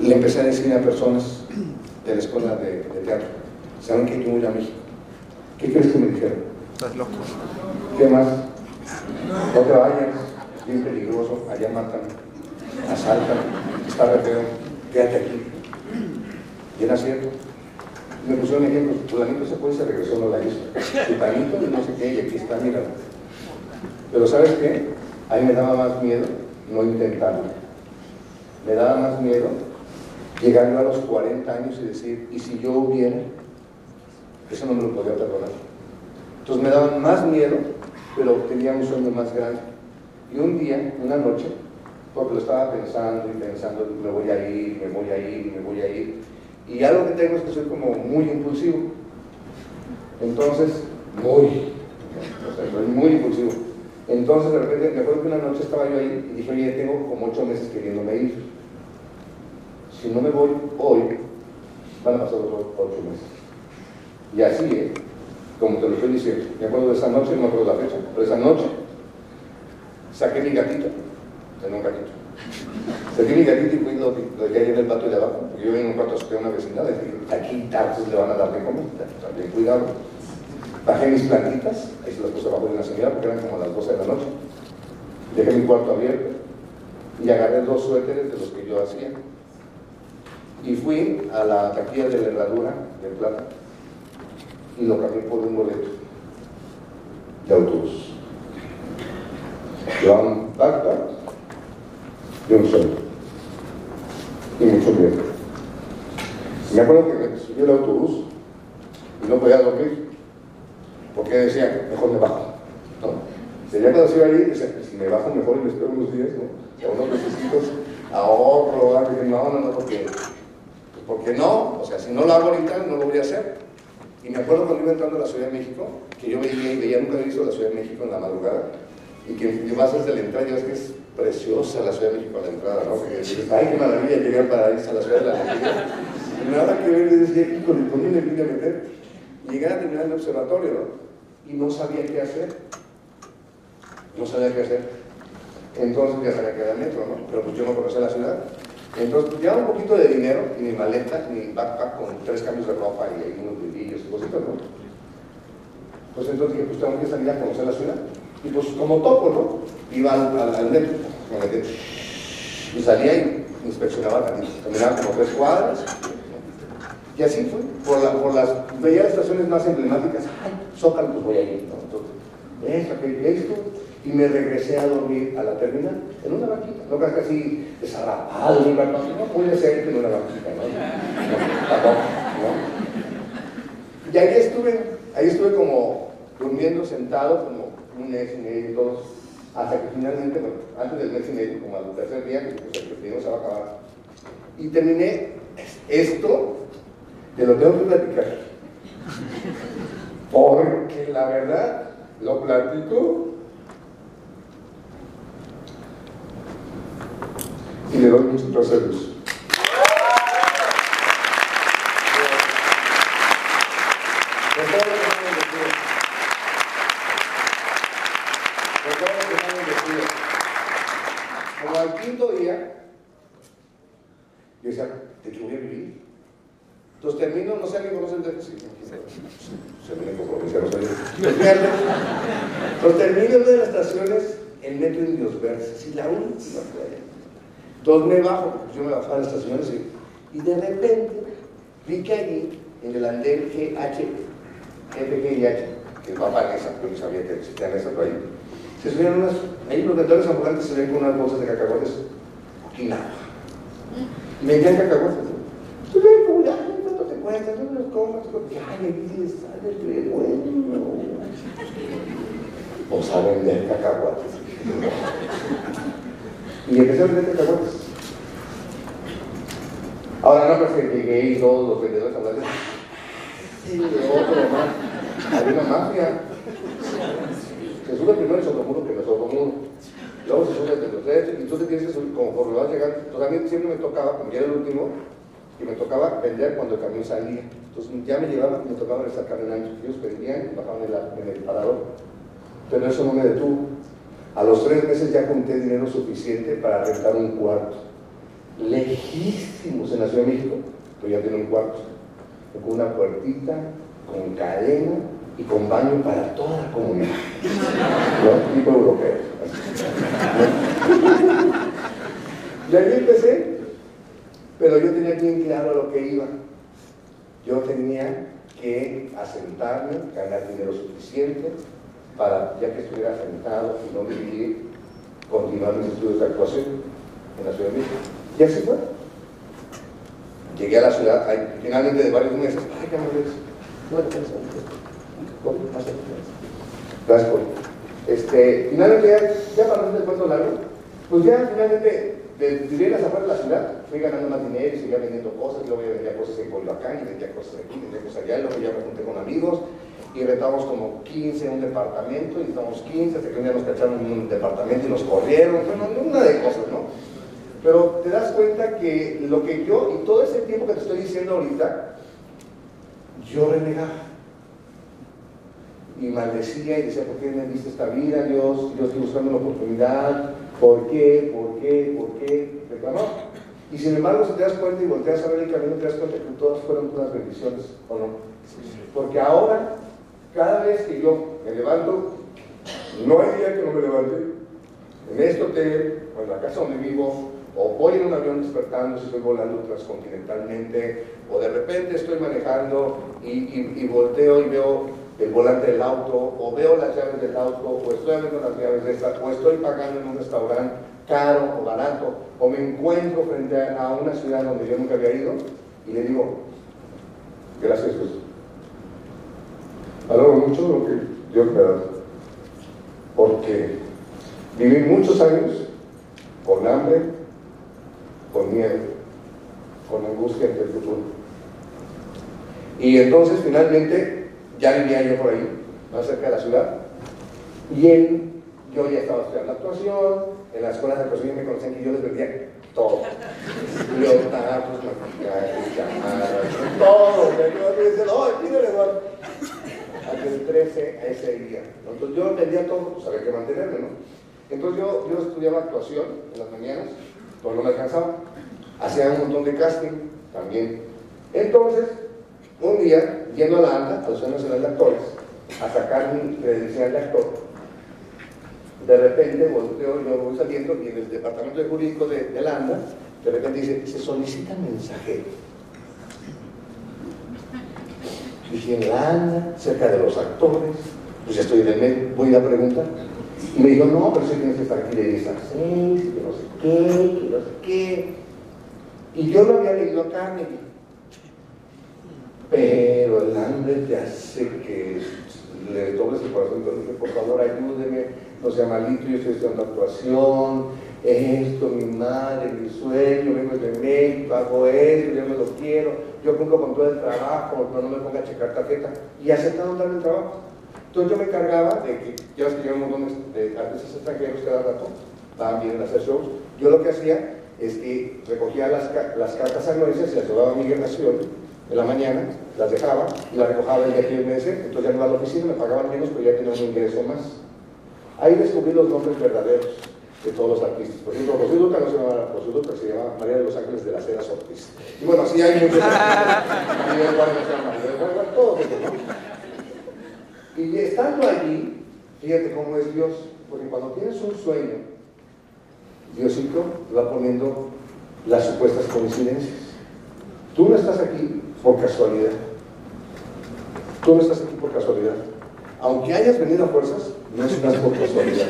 B: Le empecé a decir a personas de la escuela de, de teatro, ¿Saben que yo voy a México? ¿Qué crees que me dijeron?
D: Estás loco.
B: ¿Qué más? No te vayas, bien peligroso, allá matan, asaltan, está re feo, quédate aquí. Y era cierto. Me pusieron ejemplos, fulanito se fue y se regresó, no la hizo. Fulanito y no sé qué, y aquí está, mira. Pero ¿sabes qué? A mí me daba más miedo no intentarlo. Me daba más miedo llegar a los 40 años y decir, ¿y si yo hubiera? Eso no me lo podía perdonar. Entonces me daban más miedo, pero tenía un sueño más grande. Y un día, una noche, porque lo estaba pensando y pensando, me voy a ir, me voy a ir, me voy a ir. Y algo que tengo es que soy como muy impulsivo. Entonces, muy, o sea, soy muy impulsivo. Entonces, de repente, me acuerdo que una noche estaba yo ahí y dije, oye, tengo como ocho meses queriéndome ir. Si no me voy hoy, van a pasar otros ocho meses. Y así, ¿eh? como te lo estoy diciendo, me acuerdo de esa noche, no me acuerdo de la fecha, pero esa noche saqué mi gatito, tenía un gatito. Saqué mi gatito y fui lo, dejé ahí en el patio de abajo, porque yo en un cuarto de una vecindad, y dije, aquí tardes le van a dar de comida, también cuidado. Bajé mis plantitas, ahí se las puse abajo de una señora porque eran como las 12 de la noche. Dejé mi cuarto abierto y agarré dos suéteres de los que yo hacía. Y fui a la taquilla de la herradura de plata y lo cambié por un boleto de autobús. Llevaba un backpack y un sueldo. Y mucho miedo. Me acuerdo que me subí al autobús y no podía dormir. Porque decía, mejor me bajo. ¿no? Tenía cuando se iba ahí, decía, si me bajo mejor y me espero unos días, ¿no? A unos meses ahorro. Dije, no, no, no, porque, porque no, o sea, si no lo hago ahorita, no lo voy a hacer. Y me acuerdo cuando iba entrando a la Ciudad de México, que yo veía y veía, nunca había visto la Ciudad de México en la madrugada, y que vas desde la entrada, y ves que es preciosa la Ciudad de México a la entrada, ¿no? Que dices, ay, qué maravilla llegar para irse a la Ciudad de la nada que ver, y decía, híjole, ¿dónde me vine a meter? Llegué a terminar el observatorio, ¿no? Y no sabía qué hacer. No sabía qué hacer. Entonces ya sabía que era el metro, ¿no? Pero pues yo no conocía la ciudad. Entonces, llevaba un poquito de dinero, y mi maleta, mi backpack con tres cambios de ropa y unos brillos y cositas, ¿no? Pues entonces dije, pues tengo que salir a conocer la ciudad. Y pues como toco, ¿no? Iba al, metro, y salía y inspeccionaba también. Caminaba como tres cuadras. Y así fue, por, la, por las, veía estaciones más emblemáticas, ay, Zócalo, pues voy a ir, ¿no? Entonces, esto, y me regresé a dormir a la terminal, en una banquita, no casi así desarrapado, en un no, muy decente en una banquita, ¿no? Y ahí estuve, ahí estuve como durmiendo sentado, como un mes y medio todo, hasta que finalmente, bueno, antes del mes y medio, como al tercer día, que pues, el a acabar, y terminé esto, te lo tengo que platicar, porque la verdad, lo platico y le doy muchos placeres. Como al quinto día, yo decía, ¿de qué voy a vivir? Entonces termino, no sé, ¿alguien conoce el déficit? Se me compromiso, no sé. Entonces termino de las estaciones en Metro Indios Verdes, así la última playa. Entonces me bajo, yo me bajaba a las estaciones y, y de repente vi que allí, en el andén GH, FG y H, que va para esa, yo no sabía que existían esas, pero ahí, se subieron unas, ahí los vendedores ambulantes se ven con unas bolsas de cacahuates, y nada. Y vendían cacahuates. Ves, como ya, ¿cuánto te me los compras, ay, me dices, sale re bueno. O a vender cacahuates. Y empecé a vender cacahuates. Ahora no, pues que llegué y todos los vendedores hablaron. Sí, de otro más. Había una mafia. Se sube primero el sotomuro que el sotomuro. Luego se sube el tercero y entonces tienes que subir conforme vas llegando. Entonces a mí siempre me tocaba, como ya era el último, y me tocaba vender cuando el camión salía. Entonces ya me llevaban y me tocaba estar caminando. Ellos vendían y bajaban en, la, en el parador. Pero eso no me detuvo. A los tres meses ya junté dinero suficiente para rentar un cuarto. Lejísimos en la Ciudad de México, pero ya tenía un cuarto. Con una puertita, con cadena y con baño para toda la comunidad. ¿No? Tipo europeo. Y ahí empecé, pero yo tenía bien claro a lo que iba. Yo tenía que asentarme, ganar dinero suficiente, para, ya que estuviera sentado y no vivir, continuar mis estudios de actuación en la Ciudad de México. Y así fue. Llegué a la ciudad, finalmente de varios meses, ay, ves. No, Gracias, por este, Finalmente, ya, ya para no hacer el cuento largo, pues ya finalmente viví las afuera de la ciudad, fui ganando más dinero y seguía vendiendo cosas, luego ya vendía cosas en Coyoacán, vendía cosas aquí, vendía cosas allá, y luego ya me junté con amigos, y rentamos como 15 en un departamento, y estamos 15, hasta que un día nos cacharon en un departamento y nos corrieron, bueno, una de cosas, ¿no? Pero te das cuenta que lo que yo, y todo ese tiempo que te estoy diciendo ahorita, yo renegaba. y maldecía y decía, ¿por qué me diste esta vida, Dios? Yo estoy buscando una oportunidad. ¿Por qué? ¿Por qué? ¿Por qué? Reclamó. Y sin embargo, si te das cuenta y volteas a ver el camino, te das cuenta que todas fueron unas bendiciones, ¿o no? Porque ahora, cada vez que yo me levanto, no hay día que no me levante, en este hotel, o en la casa donde vivo, o voy en un avión despertando si estoy volando transcontinentalmente, o de repente estoy manejando y, y volteo y veo el volante del auto, o veo las llaves del auto, o estoy abriendo las llaves de esta, o estoy pagando en un restaurante caro o barato, o me encuentro frente a una ciudad donde yo nunca había ido y le digo, gracias Jesús. Valoro mucho lo que Dios me dado, porque viví muchos años con hambre, con miedo, con angustia ante el futuro. Y entonces finalmente ya vivía yo por ahí, más cerca de la ciudad, y él, yo ya estaba estudiando actuación, en las escuelas de actuación me conocían que yo les vendía todo. Leotardos, maquillajes, llamadas, todo. Yo me decía, no, aquí no le voy a que 13 a ese día. Entonces yo vendía todo, pues había que mantenerme, ¿no? Entonces yo, yo estudiaba actuación en las mañanas, todo no me alcanzaba. Hacía un montón de casting también. Entonces, un día, yendo a la ANDA, a la Asociación Nacional de Actores, a sacar mi credencial de actor, de repente volteo, yo voy saliendo y en el departamento de jurídico de, de la ANDA, de repente dice, se solicita mensajero. Dije, en la ANDA, cerca de los actores, pues ya estoy en el medio, voy a preguntar. Y me dijo, no, pero si tienes que estar aquí de 10 a 6, que no sé qué, que no sé qué. Y yo lo había leído a Carnegie pero el hambre te hace que le dobles el corazón. Entonces por favor, ayúdeme, no sea malito, yo estoy estudiando actuación, esto, mi madre, mi sueño, vengo de México, hago esto, yo me lo quiero, yo cumplo con todo el trabajo, pero no me ponga a checar tarjeta. Y aceptaron darme el trabajo. Entonces yo me encargaba de que, ya ves que llegan un montón de artistas extranjeros cada van, vienen a hacer shows. Yo lo que hacía es que recogía las, las cartas anuales y las llevaba a migración en la mañana, las dejaba y las recojaba el día decía, entonces ya no iba a la oficina, me pagaban menos, pero ya tenía un ingreso más. Ahí descubrí los nombres verdaderos de todos los artistas. Por ejemplo, Rocío Duca no se llamaba Rocío Duca, se llamaba María de los Ángeles de las Heras Ortiz. Y bueno, así hay muchos Y estando allí, fíjate cómo es Dios, porque cuando tienes un sueño, Diosito va poniendo las supuestas coincidencias. Tú no estás aquí por casualidad. Tú no estás aquí por casualidad. Aunque hayas venido a fuerzas, no estás por casualidad.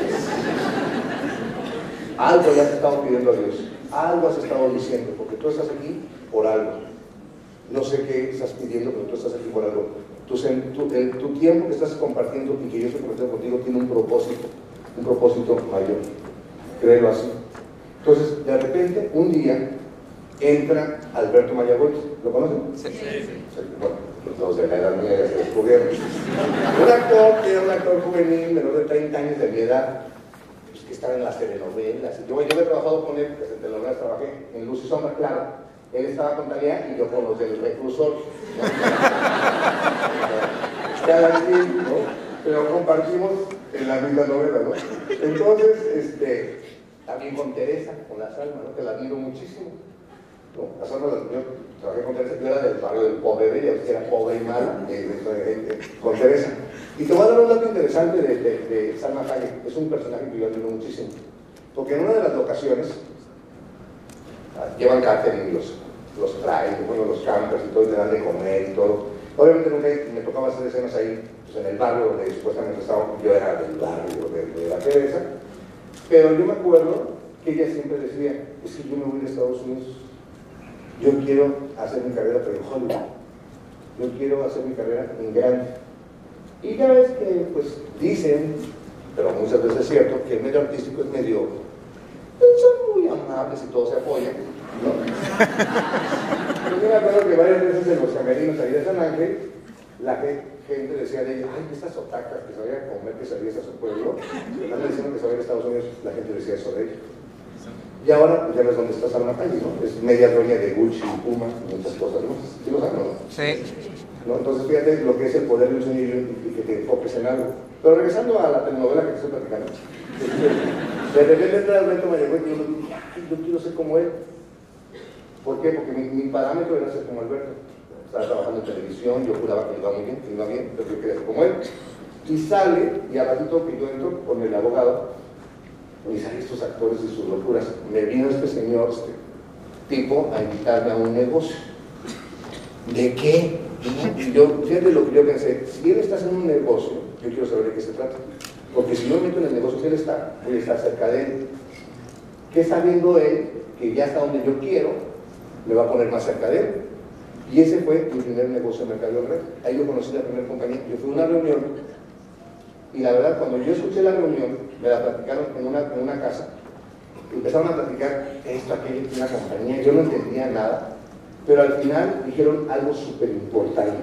B: Algo ya te estado pidiendo a Dios. Algo has estado diciendo, porque tú estás aquí por algo. No sé qué estás pidiendo, pero tú estás aquí por algo. Tu, tu tiempo que estás compartiendo y que yo estoy compartiendo contigo tiene un propósito, un propósito mayor. Créelo así. Entonces, de repente, un día, entra Alberto Mayagüez. ¿Lo conocen? Sí. sí. Bueno, los de la edad mía ya se descubrieron. Un actor que era un actor juvenil, menor de 30 años de mi edad, pues, que estaba en las telenovelas. Yo, yo he trabajado con él, pues, en telenovelas trabajé en Luz y Sombra, claro. Él estaba con Talía y yo con los del reclusor. Cada quien, ¿no? Pero compartimos en la misma novela, ¿no? Entonces, este, también con Teresa, con la Salma, ¿no? que la admiro muchísimo. ¿No? Yo trabajé con Teresa, yo era del barrio del pobre de ella, que era pobre y mala, eh, eh, con Teresa. Y te voy a dar un dato interesante de, Salma Hayek, es un personaje que yo admiro muchísimo. Porque en una de las locaciones, ah, llevan catering los, los traen, bueno, los campers y todo, y le dan de comer y todo. Obviamente nunca me tocaba hacer escenas ahí, pues en el barrio donde supuestamente estaba, yo era del barrio de, de la Teresa, pero yo me acuerdo que ella siempre decía, es que yo me voy a Estados Unidos, yo quiero hacer mi carrera pero Hollywood, yo quiero hacer mi carrera en grande. Y ya ves que, pues, dicen, pero muchas veces es cierto, que el medio artístico es medio, pues, son muy amables y todos se apoyan, ¿no? yo me acuerdo que varias veces en los camerinos ahí de San Ángel, la gente decía de ella, ay, estas otacas que se vayan a comer quesadillas a su pueblo, están diciendo que se a Estados Unidos, la gente decía eso de ella. Y ahora, pues ya ves dónde está Salma Hayek, ¿no? Es media dueña de Gucci, Puma, muchas cosas, ¿no? ¿Sí lo no?
C: Sí.
B: ¿no? Entonces fíjate lo que es el poder de un sueño y que te enfoques en algo. Pero regresando a la telenovela que te estoy platicando, de repente entra me llegó y yo, yo quiero ser como él. ¿Por qué? Porque mi, mi parámetro era ser como Alberto. Estaba trabajando en televisión, yo juraba que iba muy bien, que iba bien, pero yo quería ser como él. Y sale, y al ratito que yo entro con el abogado, y salen estos actores y sus locuras. Me vino este señor, este tipo, a invitarme a un negocio. ¿De qué? Y yo, fíjate lo que yo pensé, si él está haciendo un negocio, yo quiero saber de qué se trata. Porque si yo me meto en el negocio que él está, voy a estar cerca de él. ¿Qué está viendo él? Que ya está donde yo quiero, me va a poner más cerca de él. Y ese fue mi primer negocio en Mercado Red. Ahí yo conocí la primera compañía. Yo fui a una reunión y la verdad, cuando yo escuché la reunión, me la platicaron en una, en una casa, empezaron a platicar esto, aquello, una compañía, yo no entendía nada, pero al final dijeron algo súper importante.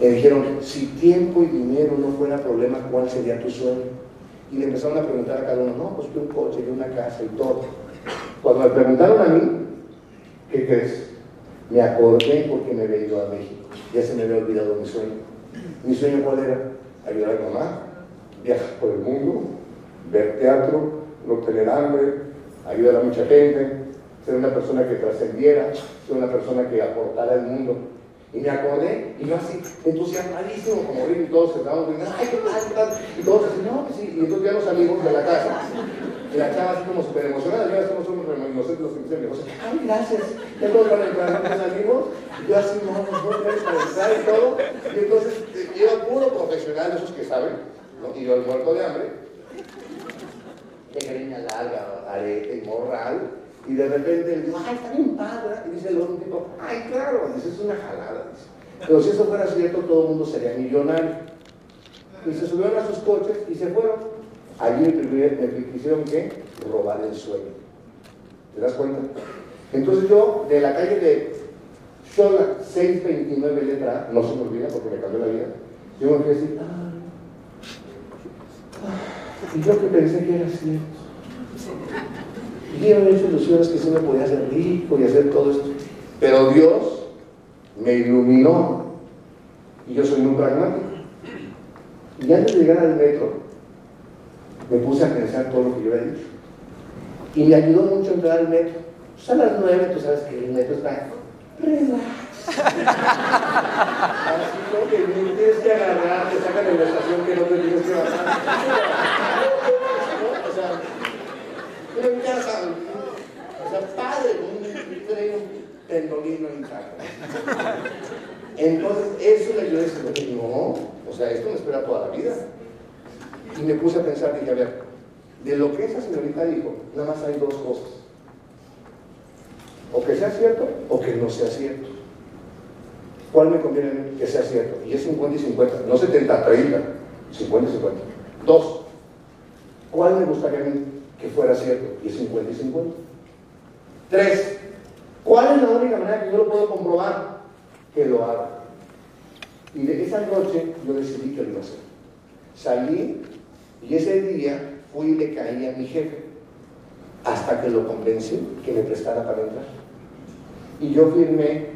B: Me dijeron, si tiempo y dinero no fuera problema, ¿cuál sería tu sueño? Y le empezaron a preguntar a cada uno, no, pues que un coche y una casa y todo. Cuando me preguntaron a mí, ¿qué crees? Me acordé porque me había ido a México. Ya se me había olvidado mi sueño. ¿Mi sueño cuál era? Ayudar a mi mamá, viajar por el mundo, ver teatro, no tener hambre, ayudar a mucha gente, ser una persona que trascendiera, ser una persona que aportara al mundo. Y me acordé, y yo así, entusiasmadísimo, como Rick y todos se estaban viendo, ay, qué tal, qué tal, y todos así, no, que sí, y entonces ya los amigos de la casa, y la chava así como súper emocionada, ya estamos unos nosotros los que dicen, ay, gracias, ya todos van a entrar los amigos, y yo así, no, no, no, para entrar y todo, y entonces, yo era puro profesional, esos que saben, ¿no? yo el muerto de hambre, de greña larga, arete, morral, y de repente digo, ay, está bien padre. Y dice el otro tipo, ay, claro, dice, es una jalada. Dice. Pero si eso fuera cierto, todo el mundo sería millonario. Y se subieron a sus coches y se fueron. Allí me quisieron que robar el sueño. ¿Te das cuenta? Entonces yo, de la calle de Shola 629 letra, no se me olvida porque me cambió la vida, yo me fui a decir, ah, y yo que pensé que era cierto. Y yo hecho ilusiones que sí me podía hacer rico y hacer todo esto. Pero Dios me iluminó y yo soy muy pragmático. Y antes de llegar al metro, me puse a pensar todo lo que yo había dicho. Y me ayudó mucho a entrar al metro. Pues a las nueve, tú sabes que el metro está relax. Así que tienes que agarrar, te sacan en la estación que no te tienes que bajar. O sea, pero en casa, o sea, padre, un tren, un tendolino en casa. Entonces, eso le ayudó a decir, no, o sea, esto me espera toda la vida. Y me puse a pensar, dije, a ver, de lo que esa señorita dijo, nada más hay dos cosas. O que sea cierto o que no sea cierto. ¿Cuál me conviene que sea cierto? Y es 50 y 50, no 70, 30, 50 y 50. Dos, ¿cuál me gustaría que fuera cierto? Y es 50 y 50. Tres, ¿cuál es la única manera que yo lo puedo comprobar? Que lo haga. Y de esa noche yo decidí que lo iba a hacer. Salí y ese día fui y le caí a mi jefe hasta que lo convencí que me prestara para entrar. Y yo firmé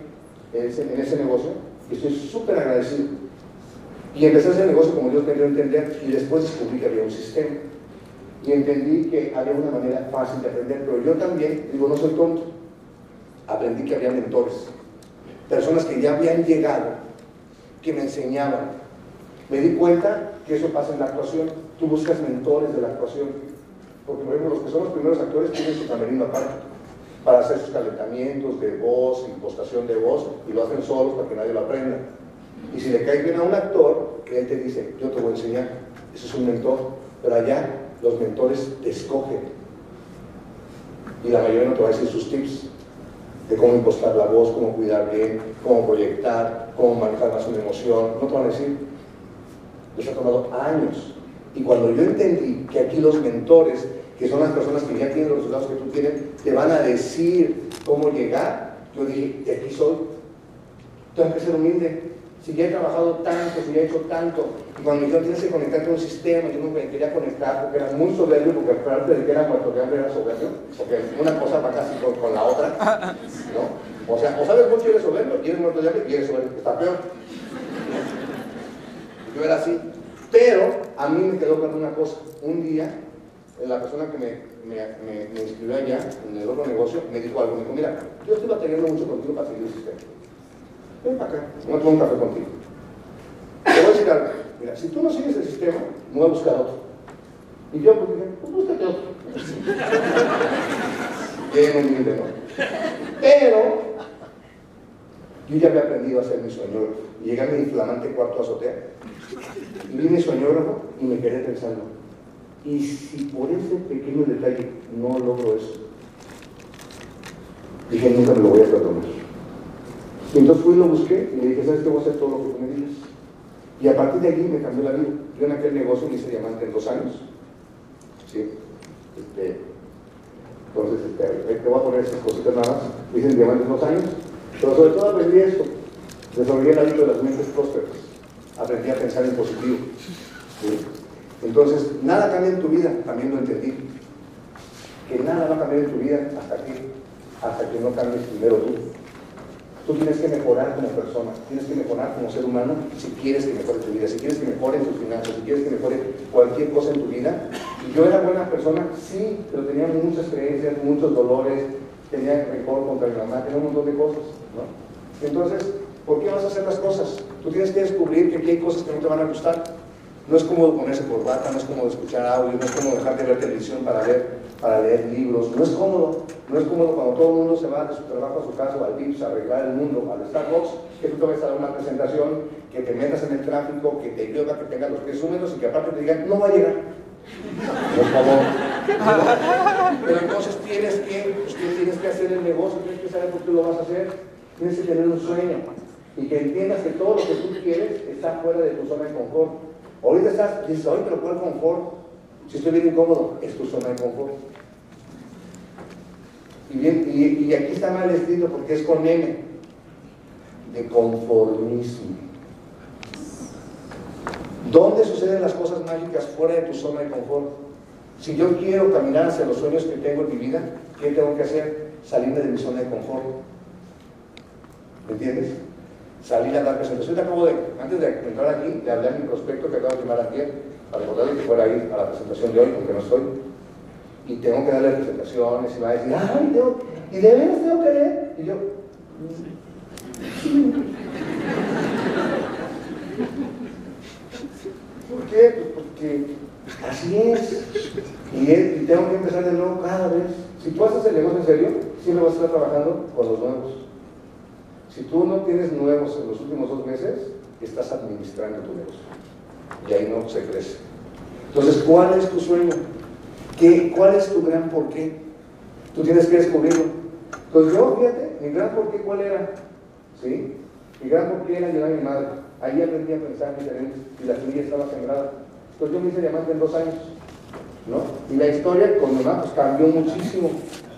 B: en ese, negocio y estoy súper agradecido. Y empecé hacer negocio como Dios me dio a entender y después descubrí que había un sistema. Y entendí que había una manera fácil de aprender, pero yo también, digo, no soy tonto, aprendí que había mentores, personas que ya habían llegado, que me enseñaban. Me di cuenta que eso pasa en la actuación. Tú buscas mentores de la actuación. Porque, por ejemplo, los que son los primeros actores tienen su camerino aparte para hacer sus calentamientos de voz, impostación de voz, y lo hacen solos para que nadie lo aprenda. Y si le cae bien a un actor, él te dice, yo te voy a enseñar. Eso es un mentor. Pero allá los mentores te escogen. Y la mayoría no te va a decir sus tips de cómo impostar la voz, cómo cuidar bien, cómo proyectar, cómo manejar más una emoción. No te van a decir. Eso ha tomado años. Y cuando yo entendí que aquí los mentores, que son las personas que ya tienen los resultados que tú tienes, te van a decir cómo llegar, yo dije, de aquí soy. Tengo que ser humilde. Si ya he trabajado tanto, si ya he hecho tanto, y cuando me dijeron tienes que conectarte a un sistema, yo no me quería conectar porque era muy soberbio, porque aparte de que era muerto de hambre era soberbio, porque una cosa va casi con, con la otra, ¿no? O sea, o sabes mucho y eres soberbio, y eres muerto de hambre y eres soberbio, está peor. Yo era así. Pero a mí me quedó con una cosa. Un día, la persona que me, me, me, inscribió allá, en el otro negocio, me dijo algo. Me dijo, mira, yo estoy batallando mucho contigo para seguir el sistema. Ven para acá, voy a tomar un café contigo. Te voy a decir algo. Mira, si tú no sigues el sistema, voy a buscar otro. Y yo pues dije, pues búscate otro. Bien humilde, ¿no? Pero yo ya había aprendido a hacer mi sueño. Llegué a mi inflamante cuarto azotea. Vi mi soñógrafo y me quedé pensando, ¿y si por ese pequeño detalle no logro eso? Dije, nunca me lo voy a perdonar. Y entonces fui y lo busqué y le dije, ¿sabes qué? Voy a hacer todo lo que tú me digas. Y a partir de allí me cambió la vida. Yo en aquel negocio me hice diamante en dos años. ¿Sí? Este, entonces, este, te voy a poner estas cositas nada más. Me hice diamante en dos años. Pero sobre todo aprendí esto. Desarrollé el hábito de las mentes prósperas. Aprendí a pensar en positivo. ¿Sí? Entonces, nada cambia en tu vida, también lo entendí. Que nada va a cambiar en tu vida hasta que, hasta que no cambies primero tú. Tú tienes que mejorar como persona, tienes que mejorar como ser humano si quieres que mejore tu vida, si quieres que mejore tus finanzas, si quieres que mejore cualquier cosa en tu vida. Y yo era buena persona, sí, pero tenía muchas creencias, muchos dolores, tenía rencor contra mi mamá, tenía un montón de cosas. ¿no? Entonces, ¿por qué vas a hacer las cosas? Tú tienes que descubrir que hay cosas que no te van a gustar. No es cómodo ponerse corbata, no es cómodo escuchar audio, no es cómodo dejar de ver televisión para leer libros, no es cómodo. No es cómodo cuando todo el mundo se va de su trabajo a su casa o al VIPS a arreglar el mundo, al Starbucks, que tú te vayas a dar una presentación, que te metas en el tráfico, que te llueva, que tengas los pies húmedos y que aparte te digan, no va a llegar. Por favor. Pero entonces tienes que, pues, tienes que hacer el negocio, tienes que saber por qué lo vas a hacer, tienes que tener un sueño y que entiendas que todo lo que tú quieres está fuera de tu zona de confort. Ahorita estás, dices, oye, pero ¿cuál confort? Si estoy bien incómodo, es tu zona de confort. Y, y aquí está mal escrito porque es con M, de conformismo. ¿Dónde suceden las cosas mágicas fuera de tu zona de confort? Si yo quiero caminar hacia los sueños que tengo en mi vida, ¿qué tengo que hacer? Salirme de mi zona de confort. ¿Me entiendes? Salir a dar presentación. Te acabo de, antes de entrar aquí, le hablé a mi prospecto que acabo de firmar ayer para recordarle que fuera a ir a la presentación de hoy, aunque no estoy. Y tengo que darle presentaciones y va a decir, ay, tengo, y de veras tengo que leer. Y yo, ¿Por qué? Pues porque así es. Y, y, tengo que empezar de nuevo cada vez. Si tú haces el negocio en serio, siempre vas a estar trabajando con los nuevos. Si tú no tienes nuevos en los últimos dos meses, estás administrando tu negocio. Y ahí no se crece. Entonces, ¿cuál es tu sueño? ¿Qué, ¿Cuál es tu gran porqué? Tú tienes que descubrirlo. Entonces yo, fíjate, mi gran porqué, ¿cuál era? ¿Sí? Mi gran porqué era ayudar a mi madre. Ahí aprendí a pensar diferente y la semilla estaba sembrada. Entonces yo me hice diamante en dos años. ¿no? Y la historia con mi mamá pues, cambió muchísimo,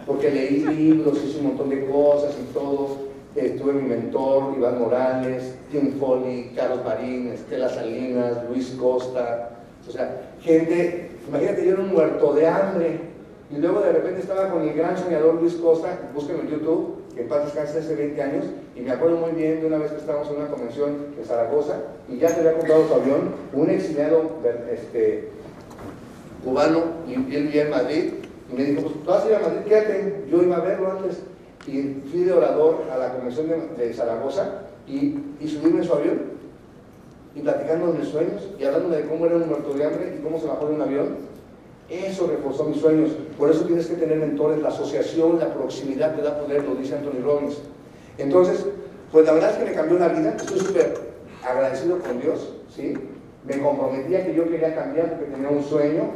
B: porque leí libros, hice un montón de cosas y todo. Eh, tuve mi mentor, Iván Morales, Tim Foley, Carlos Marín, Estela Salinas, Luis Costa. O sea, gente, imagínate, yo era un muerto de hambre. Y luego de repente estaba con el gran soñador Luis Costa, búsquenlo en YouTube, que en paz hace 20 años, y me acuerdo muy bien de una vez que estábamos en una convención en Zaragoza, y ya se había comprado su avión, un exiliado este, cubano, y él vivía en Madrid, y me dijo, pues tú vas a ir a Madrid, quédate, yo iba a verlo antes, y fui de orador a la convención de, de Zaragoza, y, y subirme en su avión, y platicando de mis sueños, y hablando de cómo era un muerto de hambre, y cómo se bajó de un avión, eso reforzó mis sueños. Por eso tienes que tener mentores. La asociación, la proximidad te da poder, lo dice Anthony Robbins. Entonces, pues la verdad es que me cambió la vida. Estoy súper agradecido con Dios, ¿sí? Me comprometía que yo quería cambiar porque tenía un sueño.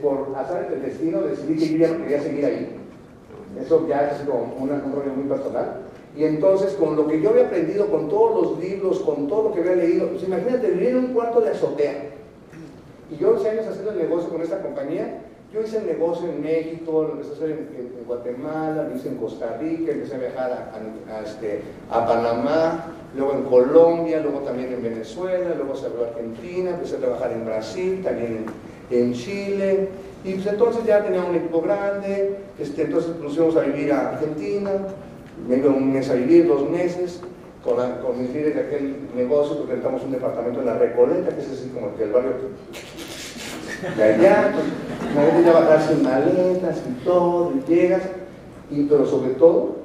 B: Por azar del destino decidí que yo no quería seguir ahí. Eso ya es como un rollo muy personal. Y entonces, con lo que yo había aprendido, con todos los libros, con todo lo que había leído, pues imagínate vivir en un cuarto de azotea. Y yo 11 años haciendo el negocio con esta compañía, yo hice el negocio en México, lo empecé a hacer en, Guatemala, lo hice en Costa Rica, empecé a viajar a, este, a, Panamá, luego en Colombia, luego también en Venezuela, luego se abrió Argentina, empecé a trabajar en Brasil, también en Chile, y pues entonces ya tenía un equipo grande, este, entonces nos fuimos a vivir a Argentina, vengo un mes a vivir, dos meses, con, con mis líderes de aquel negocio, porque rentamos un departamento en la Recoleta, que es así como que el barrio de allá, pues, la gente ya va a bajar sin maletas y todo, y llegas, y, pero sobre todo,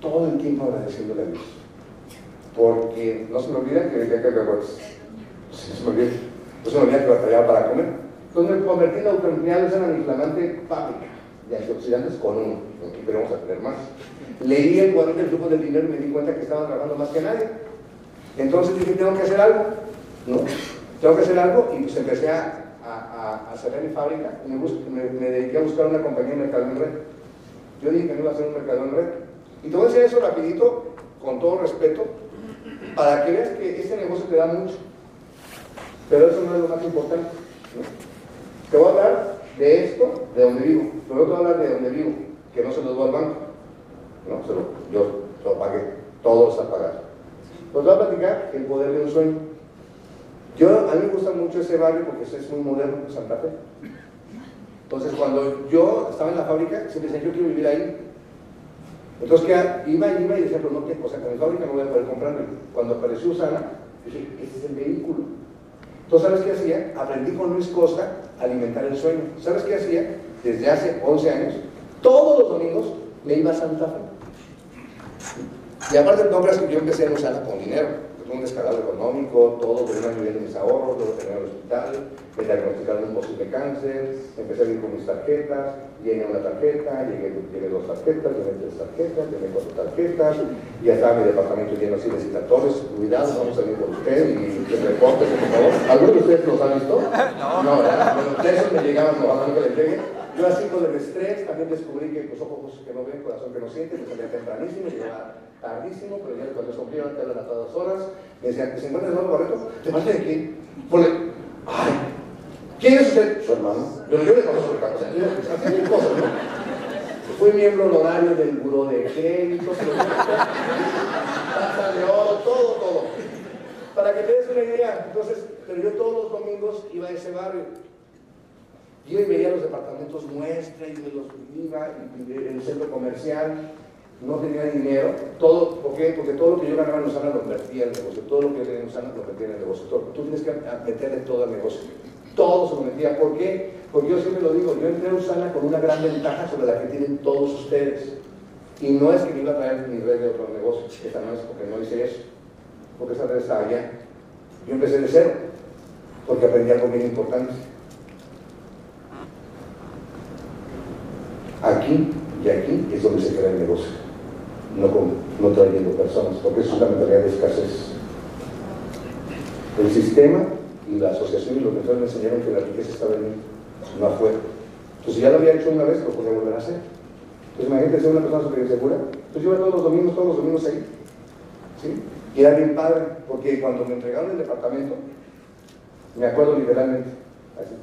B: todo el tiempo agradeciéndole a Dios. Porque no se me olvida que decía que se me olvida, no se me olvida que batallaba para comer. Entonces me convertí en autoempleado en una inflamante fábrica de antioxidantes con uno, aquí queremos tener más. Leí el cuadro del grupo del dinero y me di cuenta que estaba trabajando más que nadie. Entonces dije, tengo que hacer algo, ¿no? Tengo que hacer algo y pues empecé a, a, a cerrar mi fábrica y me, me, me, dediqué a buscar una compañía de mercado en red. Yo dije que no iba a hacer un mercado en red. Y te voy a decir eso rapidito, con todo respeto, para que veas que este negocio te da mucho. Pero eso no es lo más importante. ¿no? Te voy a hablar de esto, de donde vivo. Pero te voy a hablar de donde vivo, que no se los doy al banco. ¿no? Se lo, yo lo pagué, todo está pagado. Pues voy a platicar el poder de un sueño. Yo, a mí me gusta mucho ese barrio porque es muy moderno, Santa Fe. Entonces, cuando yo estaba en la fábrica, siempre decía, yo quiero vivir ahí. Entonces, ¿qué? iba y iba y decía, pero no, ¿qué? O sea, con mi fábrica no voy a poder comprarme. Cuando apareció Usana, dije, ese es el vehículo. Entonces, ¿sabes qué hacía? Aprendí con Luis Costa a alimentar el sueño. ¿Sabes qué hacía? Desde hace 11 años, todos los domingos me iba a Santa Fe. Y aparte, no creas que yo empecé en Usana con dinero un descarado económico, todo por un año de mis ahorros, luego en el hospital, me diagnosticaron un posible cáncer, empecé a vivir con mis tarjetas, llegué una tarjeta, llegué, llegué dos tarjetas, llegué tres tarjetas, llegué cuatro tarjetas, y ya estaba mi departamento lleno así de citatorios, cuidado, vamos a ir por usted y que reporte, por favor. ¿Algunos de ustedes los han visto? No, no ¿verdad? Bueno, de esos me llegaban, no, que le llegue. Yo así con el estrés también descubrí que los ojos que no ven, corazón que no siente, me salía tempranísimo, llegaba tardísimo, pero ya cuando cumplieron te hablan a todas horas, me decían, ¿se encuentra el nuevo correcto? ¿Te parte de quién? Ponle, ay, ¿quién es usted? Su hermano. Pero yo le conozco el caso, o sea, yo, hacía mil cosas, ¿no? Fui miembro honorario del buró de crédito, taza de oro, todo, todo. Para que te des una idea, entonces, pero yo todos los domingos iba a ese barrio. Yo veía los departamentos muestra y me los iba en el centro comercial. No tenía dinero, todo, ¿por qué? Porque todo lo que yo ganaba en Usana lo invertía en el negocio, todo lo que tenía en Usana lo metía en el negocio, tú tienes que meterle todo al negocio, todo se lo metía, ¿por qué? Porque yo siempre lo digo, yo entré a Usana con una gran ventaja sobre la que tienen todos ustedes, y no es que me iba a traer mi red de otro negocio, esta no es porque no hice eso, porque esa red estaba allá. Yo empecé de cero, porque aprendí algo bien importante. Aquí y aquí es donde se crea el negocio no, trayendo personas, porque eso es la mentalidad de escasez. El sistema y la asociación y los mentores me enseñaron que la riqueza estaba en mí, no afuera. Entonces, ya lo había hecho una vez, lo podía volver a hacer. Entonces, imagínate ser una persona súper insegura. Entonces, yo iba todos los domingos, todos los domingos ahí. ¿sí? Y era bien padre, porque cuando me entregaron el departamento, me acuerdo literalmente,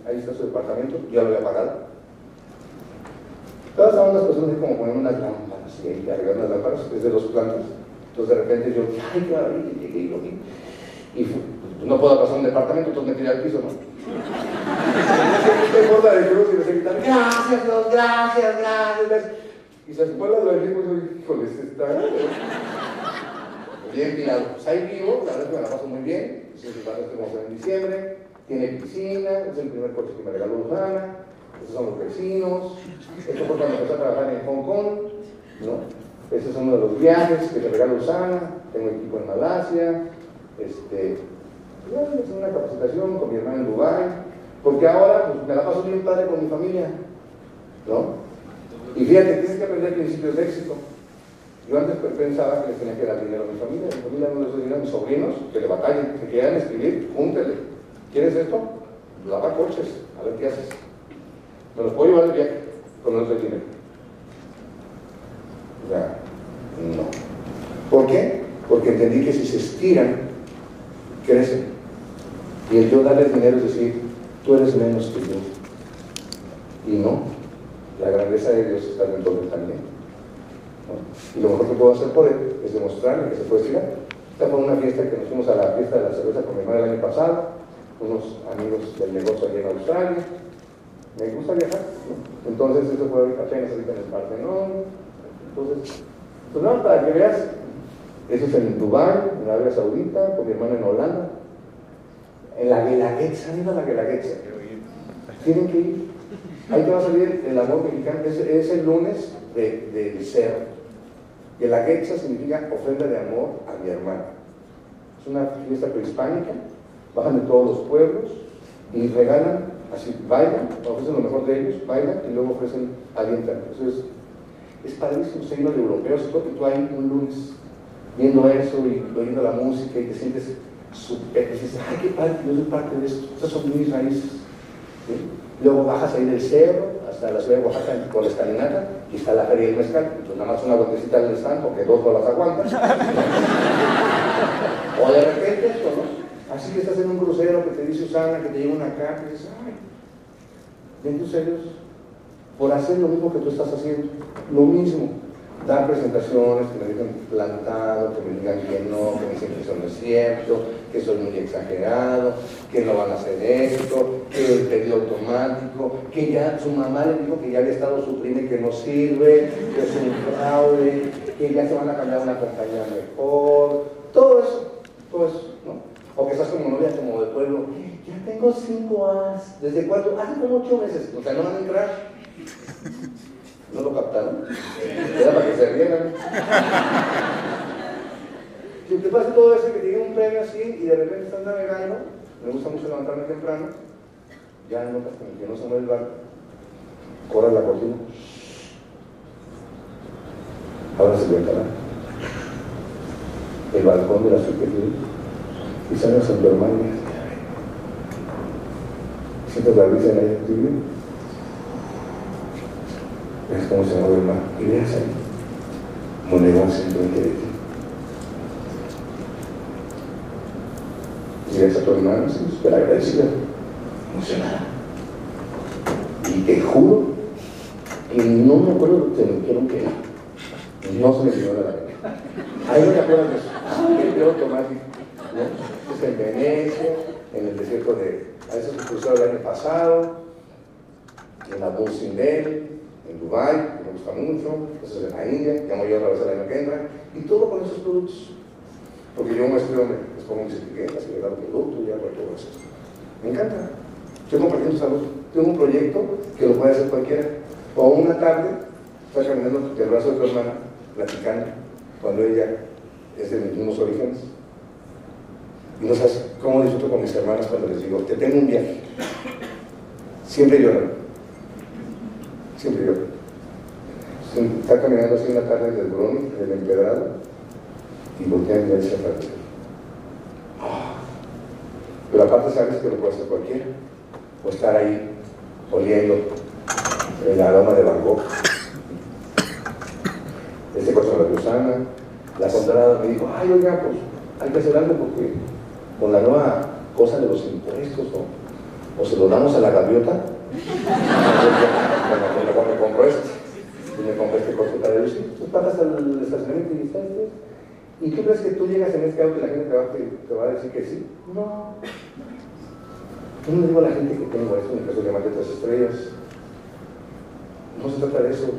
B: ahí está su departamento, ya lo había pagado. Todas estaban las personas como poniendo unas lámparas y ahí cargando las lámparas desde los plantas. Entonces de repente yo, ay, claro, y llegué y lo vi. Y pues, no puedo pasar un departamento, entonces me tiré al piso, ¿no? ¿Qué forma de cruz y me gritan, gracias Dios, gracias, gracias. Y se fue la del ritmo y yo, híjole, se está bien tirado. Pues ahí vivo, la verdad es que me la paso muy bien. Es el hacer en diciembre. Tiene piscina, es el primer coche que me regaló Luzana esos son los vecinos, esto fue cuando empecé a trabajar en Hong Kong, ¿no? Ese es uno de los viajes que te regalo Usana, tengo equipo en Malasia, este, es una capacitación con mi hermana en Dubái, porque ahora pues, me la paso bien padre con mi familia, ¿no? Y fíjate, tienes que aprender principios de éxito. Yo antes pensaba que les tenía que dar dinero a mi familia, mi familia no les doy dinero a mis sobrinos, que le batallen, que quieran escribir, júntele. ¿Quieres esto? Lava coches, a ver qué haces. Me los puedo llevar de viaje con no dinero. O sea, no. ¿Por qué? Porque entendí que si se estiran, crecen. Y el yo darles dinero es decir, tú eres menos que yo. Y no, la grandeza de Dios está dentro de también. Y lo mejor que puedo hacer por él es demostrarle que se puede estirar. Estamos en una fiesta que nos fuimos a la fiesta de la cerveza con mi hermana el año pasado, unos amigos del negocio allí en Australia, me gusta viajar, ¿no? Entonces eso fue apenas ahorita en el Partenón, entonces Pues no, para que veas, eso es en Dubái, en Arabia Saudita, con mi hermano en Holanda. En la Guelaguetza, ¿han ido a la Guelaguetza? Tienen que ir. Ahí te va a salir el amor mexicano, es, es el lunes del de, de cerro. Guelaguetza significa ofrenda de amor a mi hermano. Es una fiesta prehispánica, bajan de todos los pueblos y regalan, así bailan, ofrecen lo mejor de ellos, bailan y luego ofrecen alientan. Eso es, es padrísimo, se de europeos y tú ahí un lunes viendo eso y oyendo la música y te sientes súper, dices, ay, qué padre, yo soy parte de esto, estas son mis raíces. ¿sí? Luego bajas ahí del cerro hasta la ciudad de Oaxaca por la escalinata y está la feria del mezcal. Entonces nada más una botecita del stand porque dos no las aguantas. o de repente esto, ¿no? Así que estás en un crucero que te dice Susana, que te lleva una carta y dices, ay, benditos ellos por hacer lo mismo que tú estás haciendo. Lo mismo dar presentaciones, que me digan plantado, que me digan que no, que me dicen que eso no es cierto, que soy muy exagerado, que no van a hacer esto, que el pedido automático, que ya su mamá le dijo que ya el Estado suprime que no sirve, que es un fraude, que ya se van a cambiar una compañía mejor, todo eso, todo eso, ¿no? O que estás como novia como de pueblo, ya tengo cinco as, ¿desde cuándo? Hace como ocho meses, o sea, no van a entrar. ¿No lo captaron? Era para que se rieran. Si te pasa todo eso, que te llega un premio así y de repente estás navegando, me gusta mucho levantarme temprano, ya notas que no se mueve el barco, corres la cortina, ahora se ventana, el balcón de la suite y sales a tu hermano y sientes la risa en ella, es como se mueve mar. Y veas ahí, monedón simplemente de ti. Y ves a tu hermano, súper agradecida, emocionada. Y te juro que no me acuerdo de que me dijeron que era. No se me dio la mente. Ahí no me acuerdo de eso. El piloto automático. ¿no? En Venecia, en el desierto de. A veces cruzado el año pasado, en la Bunsindel, en Dubái, que me gusta mucho, eso es en la India, llamo yo otra vez el año que entra, y todo con esos productos. Porque yo me estudio, les pongo mis etiquetas y le doy producto y hago todo eso. Me encanta. Estoy compartiendo salud. Tengo un proyecto que lo puede hacer cualquiera. O una tarde, estoy caminando del brazo de tu hermana, platicando, cuando ella es de mis mismos orígenes. Y no sabes cómo disfruto con mis hermanas cuando les digo, te tengo un viaje. Siempre lloran siempre yo. Está caminando así en la tarde del Bruni, del empedrado, y voltea y hacia. Oh. Pero aparte sabes que lo puede hacer cualquiera. O estar ahí oliendo el aroma de Van Gogh. Este coche de la gusana. La contrada me dijo, ay, oiga, pues hay que hacer algo porque con la nueva cosa de los impuestos, o, se lo damos a la gaviota, bueno, me compro esto, y me compré este coche para decir, tú pagas al estacionamiento y dices, ¿y qué crees que tú llegas en este auto y la gente te va, a decir que sí? No. Yo no digo a la gente que tengo esto, en el caso de llamarte tres estrellas. No se trata de eso.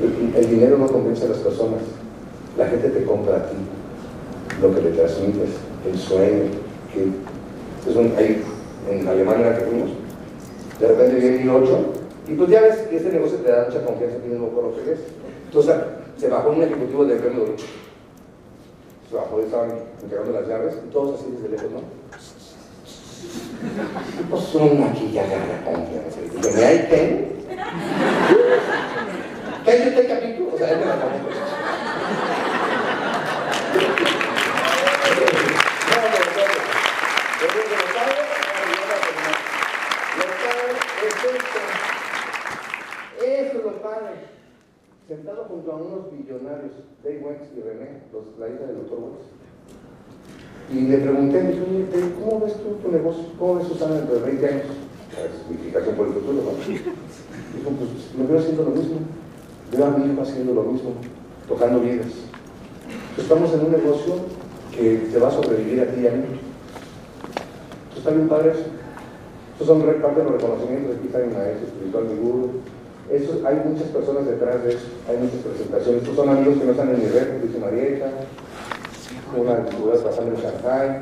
B: El, dinero no convence a las personas. La gente te compra a ti lo que le transmites, el sueño. Que es un, hay en Alemania que fuimos. De repente viene el 8 y pues ya ves que este negocio te da mucha confianza, tienes un lo que es. Entonces se bajó un ejecutivo del premio Se bajó, estaban entregando las llaves y todos así desde lejos, ¿no? Pues son aquí ya la confianza. Y ¿me hay ten? ¿Qué el capítulo? O sea, es de la sentado junto a unos billonarios, Dave Wentz y René, los, la hija del doctor Wentz. Y le pregunté, dije, ¿cómo ves tú tu negocio? ¿Cómo ves Susana dentro de 20 años? La significación por el futuro, ¿no? Dijo, pues me veo haciendo lo mismo. Veo a mi hijo haciendo lo mismo, tocando vidas. Estamos en un negocio que te va a sobrevivir a ti y a mí. Está bien padre eso. Estos son parte de los reconocimientos. Aquí está mi maestro espiritual, mi guru, Eso, hay muchas personas detrás de eso, hay muchas presentaciones. Estos son amigos que no están en mi red, dice Marieta, una antigüedad pasando en Shanghai,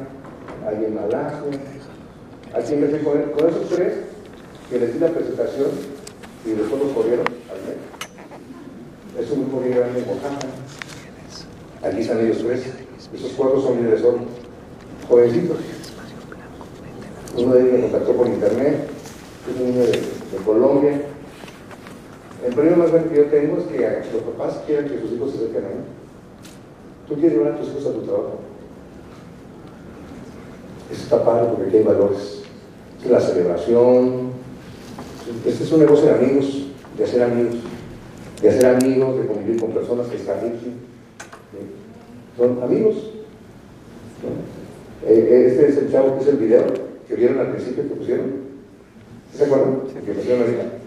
B: hay en Malasia. Aquí empecé con, con esos tres que les di la presentación y después los corrieron al mes. Es un grupo bien grande en Oaxaca. Aquí están ellos tres. Esos cuatro son líderes, son jovencitos. Uno de ellos me contactó por internet, es un niño de Colombia. El problema más grande que yo tengo es que los papás quieren que sus hijos se acerquen a mí. ¿Tú quieres llevar a tus hijos a tu trabajo? Eso está padre porque aquí hay valores. Es la celebración. Este es un negocio de amigos, de hacer amigos. De hacer amigos, de convivir con personas que están aquí. Son amigos. ¿no? Eh, Este es el chavo que es el video que vieron al principio que pusieron. ¿Se acuerdan? Que pusieron ahorita.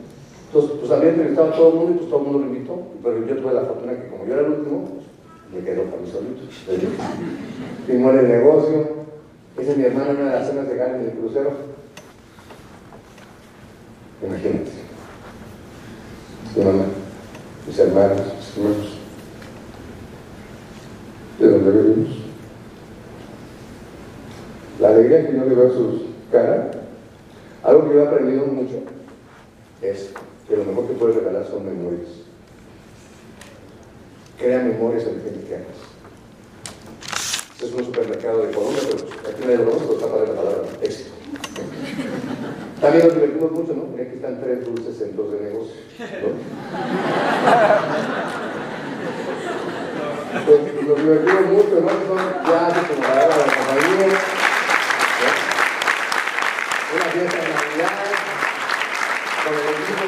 B: Entonces, pues había entrevistado a todo el mundo y pues todo el mundo lo invitó. Pero yo tuve la fortuna que como yo era el último, pues, me quedo para mí solito. Firmó el negocio. Esa es mi hermana en una de las cenas de Gales del crucero. Imagínate. Mi mamá, mis hermanos, mis hermanos. ¿De dónde venimos? La alegría que yo le veo a sus caras, algo que yo he aprendido mucho, es que lo mejor que puedes regalar son memorias. Crea memorias en la gente que amas. Este es un supermercado de Colombia, pero aquí no hay broma, pero está para la palabra éxito. También nos divertimos mucho, ¿no? Mira, aquí están tres dulces centros de negocio. ¿no? Pues, nos divertimos mucho, ¿no? Son clases como la hora de la compañía, ¿no? una fiesta de Navidad, con el equipo.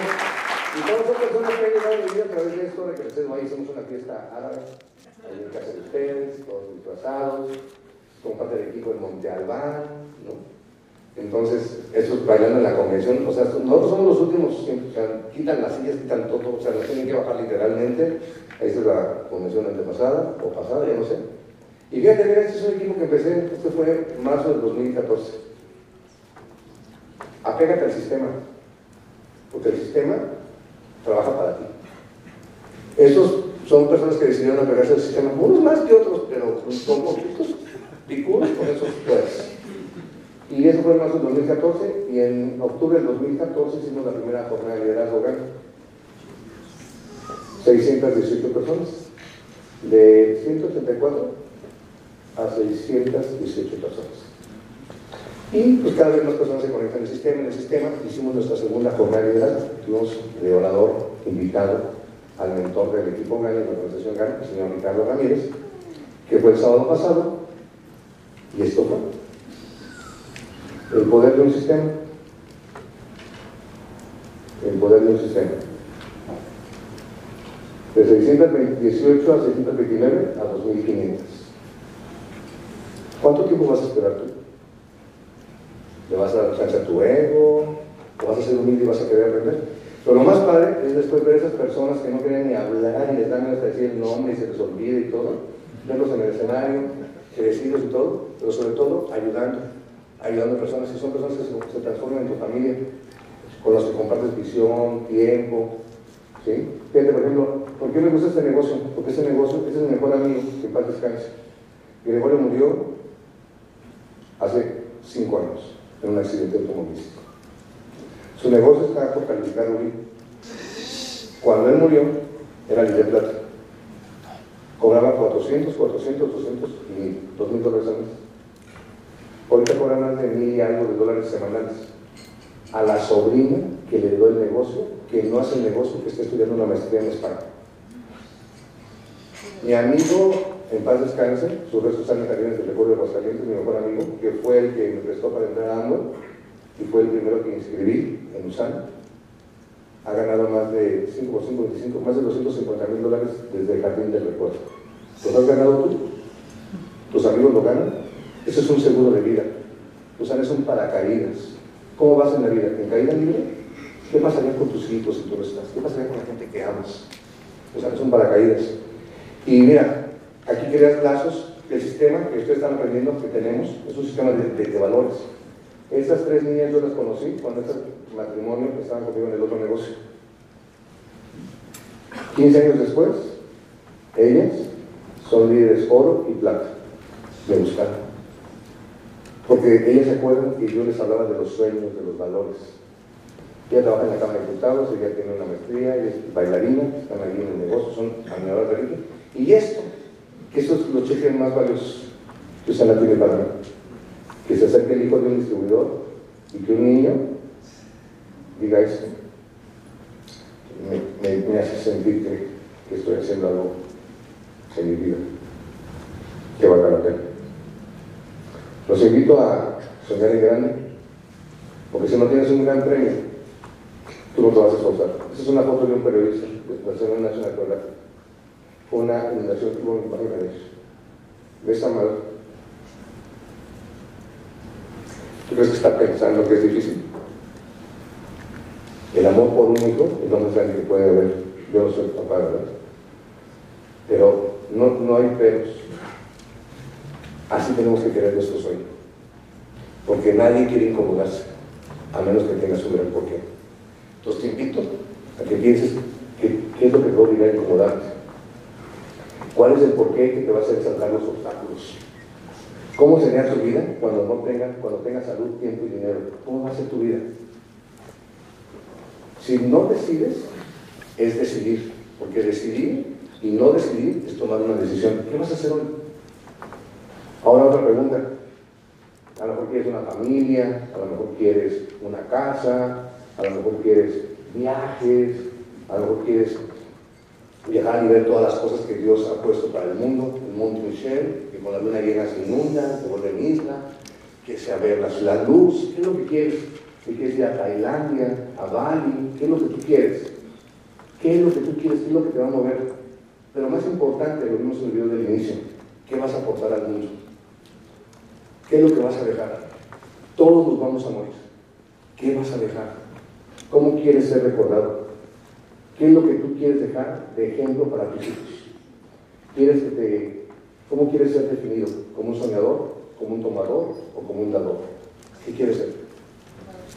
B: Y todas son personas que han llegado a mi vida a través de esto, de que ustedes ahí hicimos una fiesta árabe, ahí en casa de ustedes, todos disfrazados, con parte del equipo de Monte Albán, ¿no? Entonces, esos bailando en la convención, o sea, nosotros somos los últimos, o quitan las sillas, quitan todo, o sea, las tienen que bajar literalmente. Esta es la convención antepasada, o pasada, ya no sé. Y fíjate, mira, este es un equipo que empecé, este fue en marzo del 2014. Apégate al sistema, porque el sistema trabaja para ti. Estos son personas que decidieron apegarse al sistema, unos más que otros, pero son poquitos, con esos. Y eso fue en marzo del 2014 y en octubre del 2014 hicimos la primera jornada de liderazgo orgánico. 618 personas, de 184 a 618 personas. Y pues cada vez más personas se conectan al sistema. En el sistema hicimos nuestra segunda jornada de liderazgo. Tuvimos de orador invitado al mentor del equipo GANI, de la organización GANI, el señor Ricardo Ramírez, que fue el sábado pasado. Y esto fue el poder de un sistema. El poder de un sistema. De 618 a 629 a 2500. ¿Cuánto tiempo vas a esperar tú? ¿Le vas a dar chance a tu ego? ¿O vas a ser humilde y vas a querer aprender? Pero lo más padre es después ver a esas personas que no quieren ni hablar y les dan de decir el nombre y se les olvida y todo, verlos en el escenario, crecidos y todo, pero sobre todo ayudando ayudando a personas que son personas que se, transforman en tu familia, con las que compartes visión, tiempo. ¿sí? Fíjate, por ejemplo, ¿por qué me gusta este negocio? Porque este negocio es el mejor amigo que paz descanse. Gregorio murió hace cinco años en un accidente automovilístico. Su negocio estaba por calificar Uri. Cuando él murió, era de plata. Cobraba 400, 400, 200 y 2 mil dólares al mes. Ahorita cobra más de mil y algo de dólares semanales. A la sobrina que le dio el negocio, que no hace el negocio, que está estudiando una maestría en España. Mi amigo, en paz descanse, sus restos están en Jardines del Recuerdo de Aguascalientes, mi mejor amigo, que fue el que me prestó para entrar a AMLO y fue el primero que inscribí en USAN. Ha ganado más de 5 por 5, 25, más de 250 mil dólares desde el Jardín del Recuerdo. ¿Los has ganado tú? ¿Tus amigos lo ganan? Eso es un seguro de vida. Usan es un paracaídas. ¿Cómo vas en la vida? ¿En caída libre? ¿Qué pasaría con tus hijos si tú no estás? ¿Qué pasaría con la gente que amas? Usan es un paracaídas. Y mira, aquí creas lazos. El sistema que ustedes están aprendiendo que tenemos es un sistema de, valores. Estas tres niñas yo las conocí cuando este matrimonio estaban conmigo en el otro negocio. 15 años después, ellas son líderes oro y plata. Me buscaron. Porque ellas se acuerdan que yo les hablaba de los sueños, de los valores. Ella trabaja en la Cámara de Diputados, ella tiene una maestría, ella es bailarina, están ahí en el negocio, son animadores de religión. Y esto, que esos son los cheques más valiosos que la tiene para mí. Que se acerque el hijo de un distribuidor y que un niño diga esto. Me hace sentir que, que, estoy haciendo algo en mi vida que valga la pena. Los invito a soñar en grande, porque si no tienes un gran premio, tú no te vas a esforzar. Esa es una foto de un periodista de National National Geographic. Una inundación que hubo en Bangladesh. De esa manera. ¿Tú crees que está pensando que es difícil? El amor por un hijo es lo más grande que puede haber. Yo no soy papá, ¿verdad? Pero no, no hay peros. Así tenemos que querer nuestro sueño. Porque nadie quiere incomodarse, a menos que tengas un gran porqué. Entonces te invito a que pienses qué, es lo que podría incomodarte. ¿Cuál es el porqué que te va a hacer saltar los obstáculos? ¿Cómo sería tu vida cuando no tengas, cuando tengas salud, tiempo y dinero? ¿Cómo va a ser tu vida? Si no decides, es decidir. Porque decidir y no decidir es tomar una decisión. ¿Qué vas a hacer hoy? Ahora otra pregunta. A lo mejor quieres una familia, a lo mejor quieres una casa, a lo mejor quieres viajes, a lo mejor quieres viajar y ver todas las cosas que Dios ha puesto para el mundo, el Monte Michel, que con la luna llena se inunda, se vuelve en isla, que sea ver la, la luz, ¿qué es lo que quieres? ¿Qué quieres ir a Tailandia, a Bali? ¿Qué es lo que tú quieres? ¿Qué es lo que tú quieres? ¿Qué es lo que te va a mover? Pero más importante, lo vimos en el video del inicio, ¿qué vas a aportar al mundo? ¿Qué es lo que vas a dejar? Todos nos vamos a morir. ¿Qué vas a dejar? ¿Cómo quieres ser recordado? ¿Qué es lo que tú quieres dejar de ejemplo para tus hijos? ¿Quieres que te, ¿Cómo quieres ser definido? ¿Como un soñador? ¿Como un tomador? ¿O como un dador? ¿Qué quieres ser?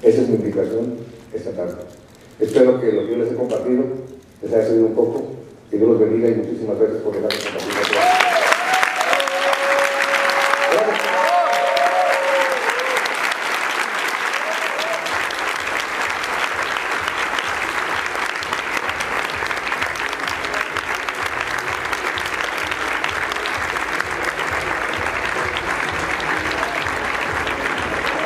B: Esa es mi invitación esta tarde. Espero que lo que yo les he compartido les haya servido un poco. Que Dios los bendiga y muchísimas gracias por dejarme compartir.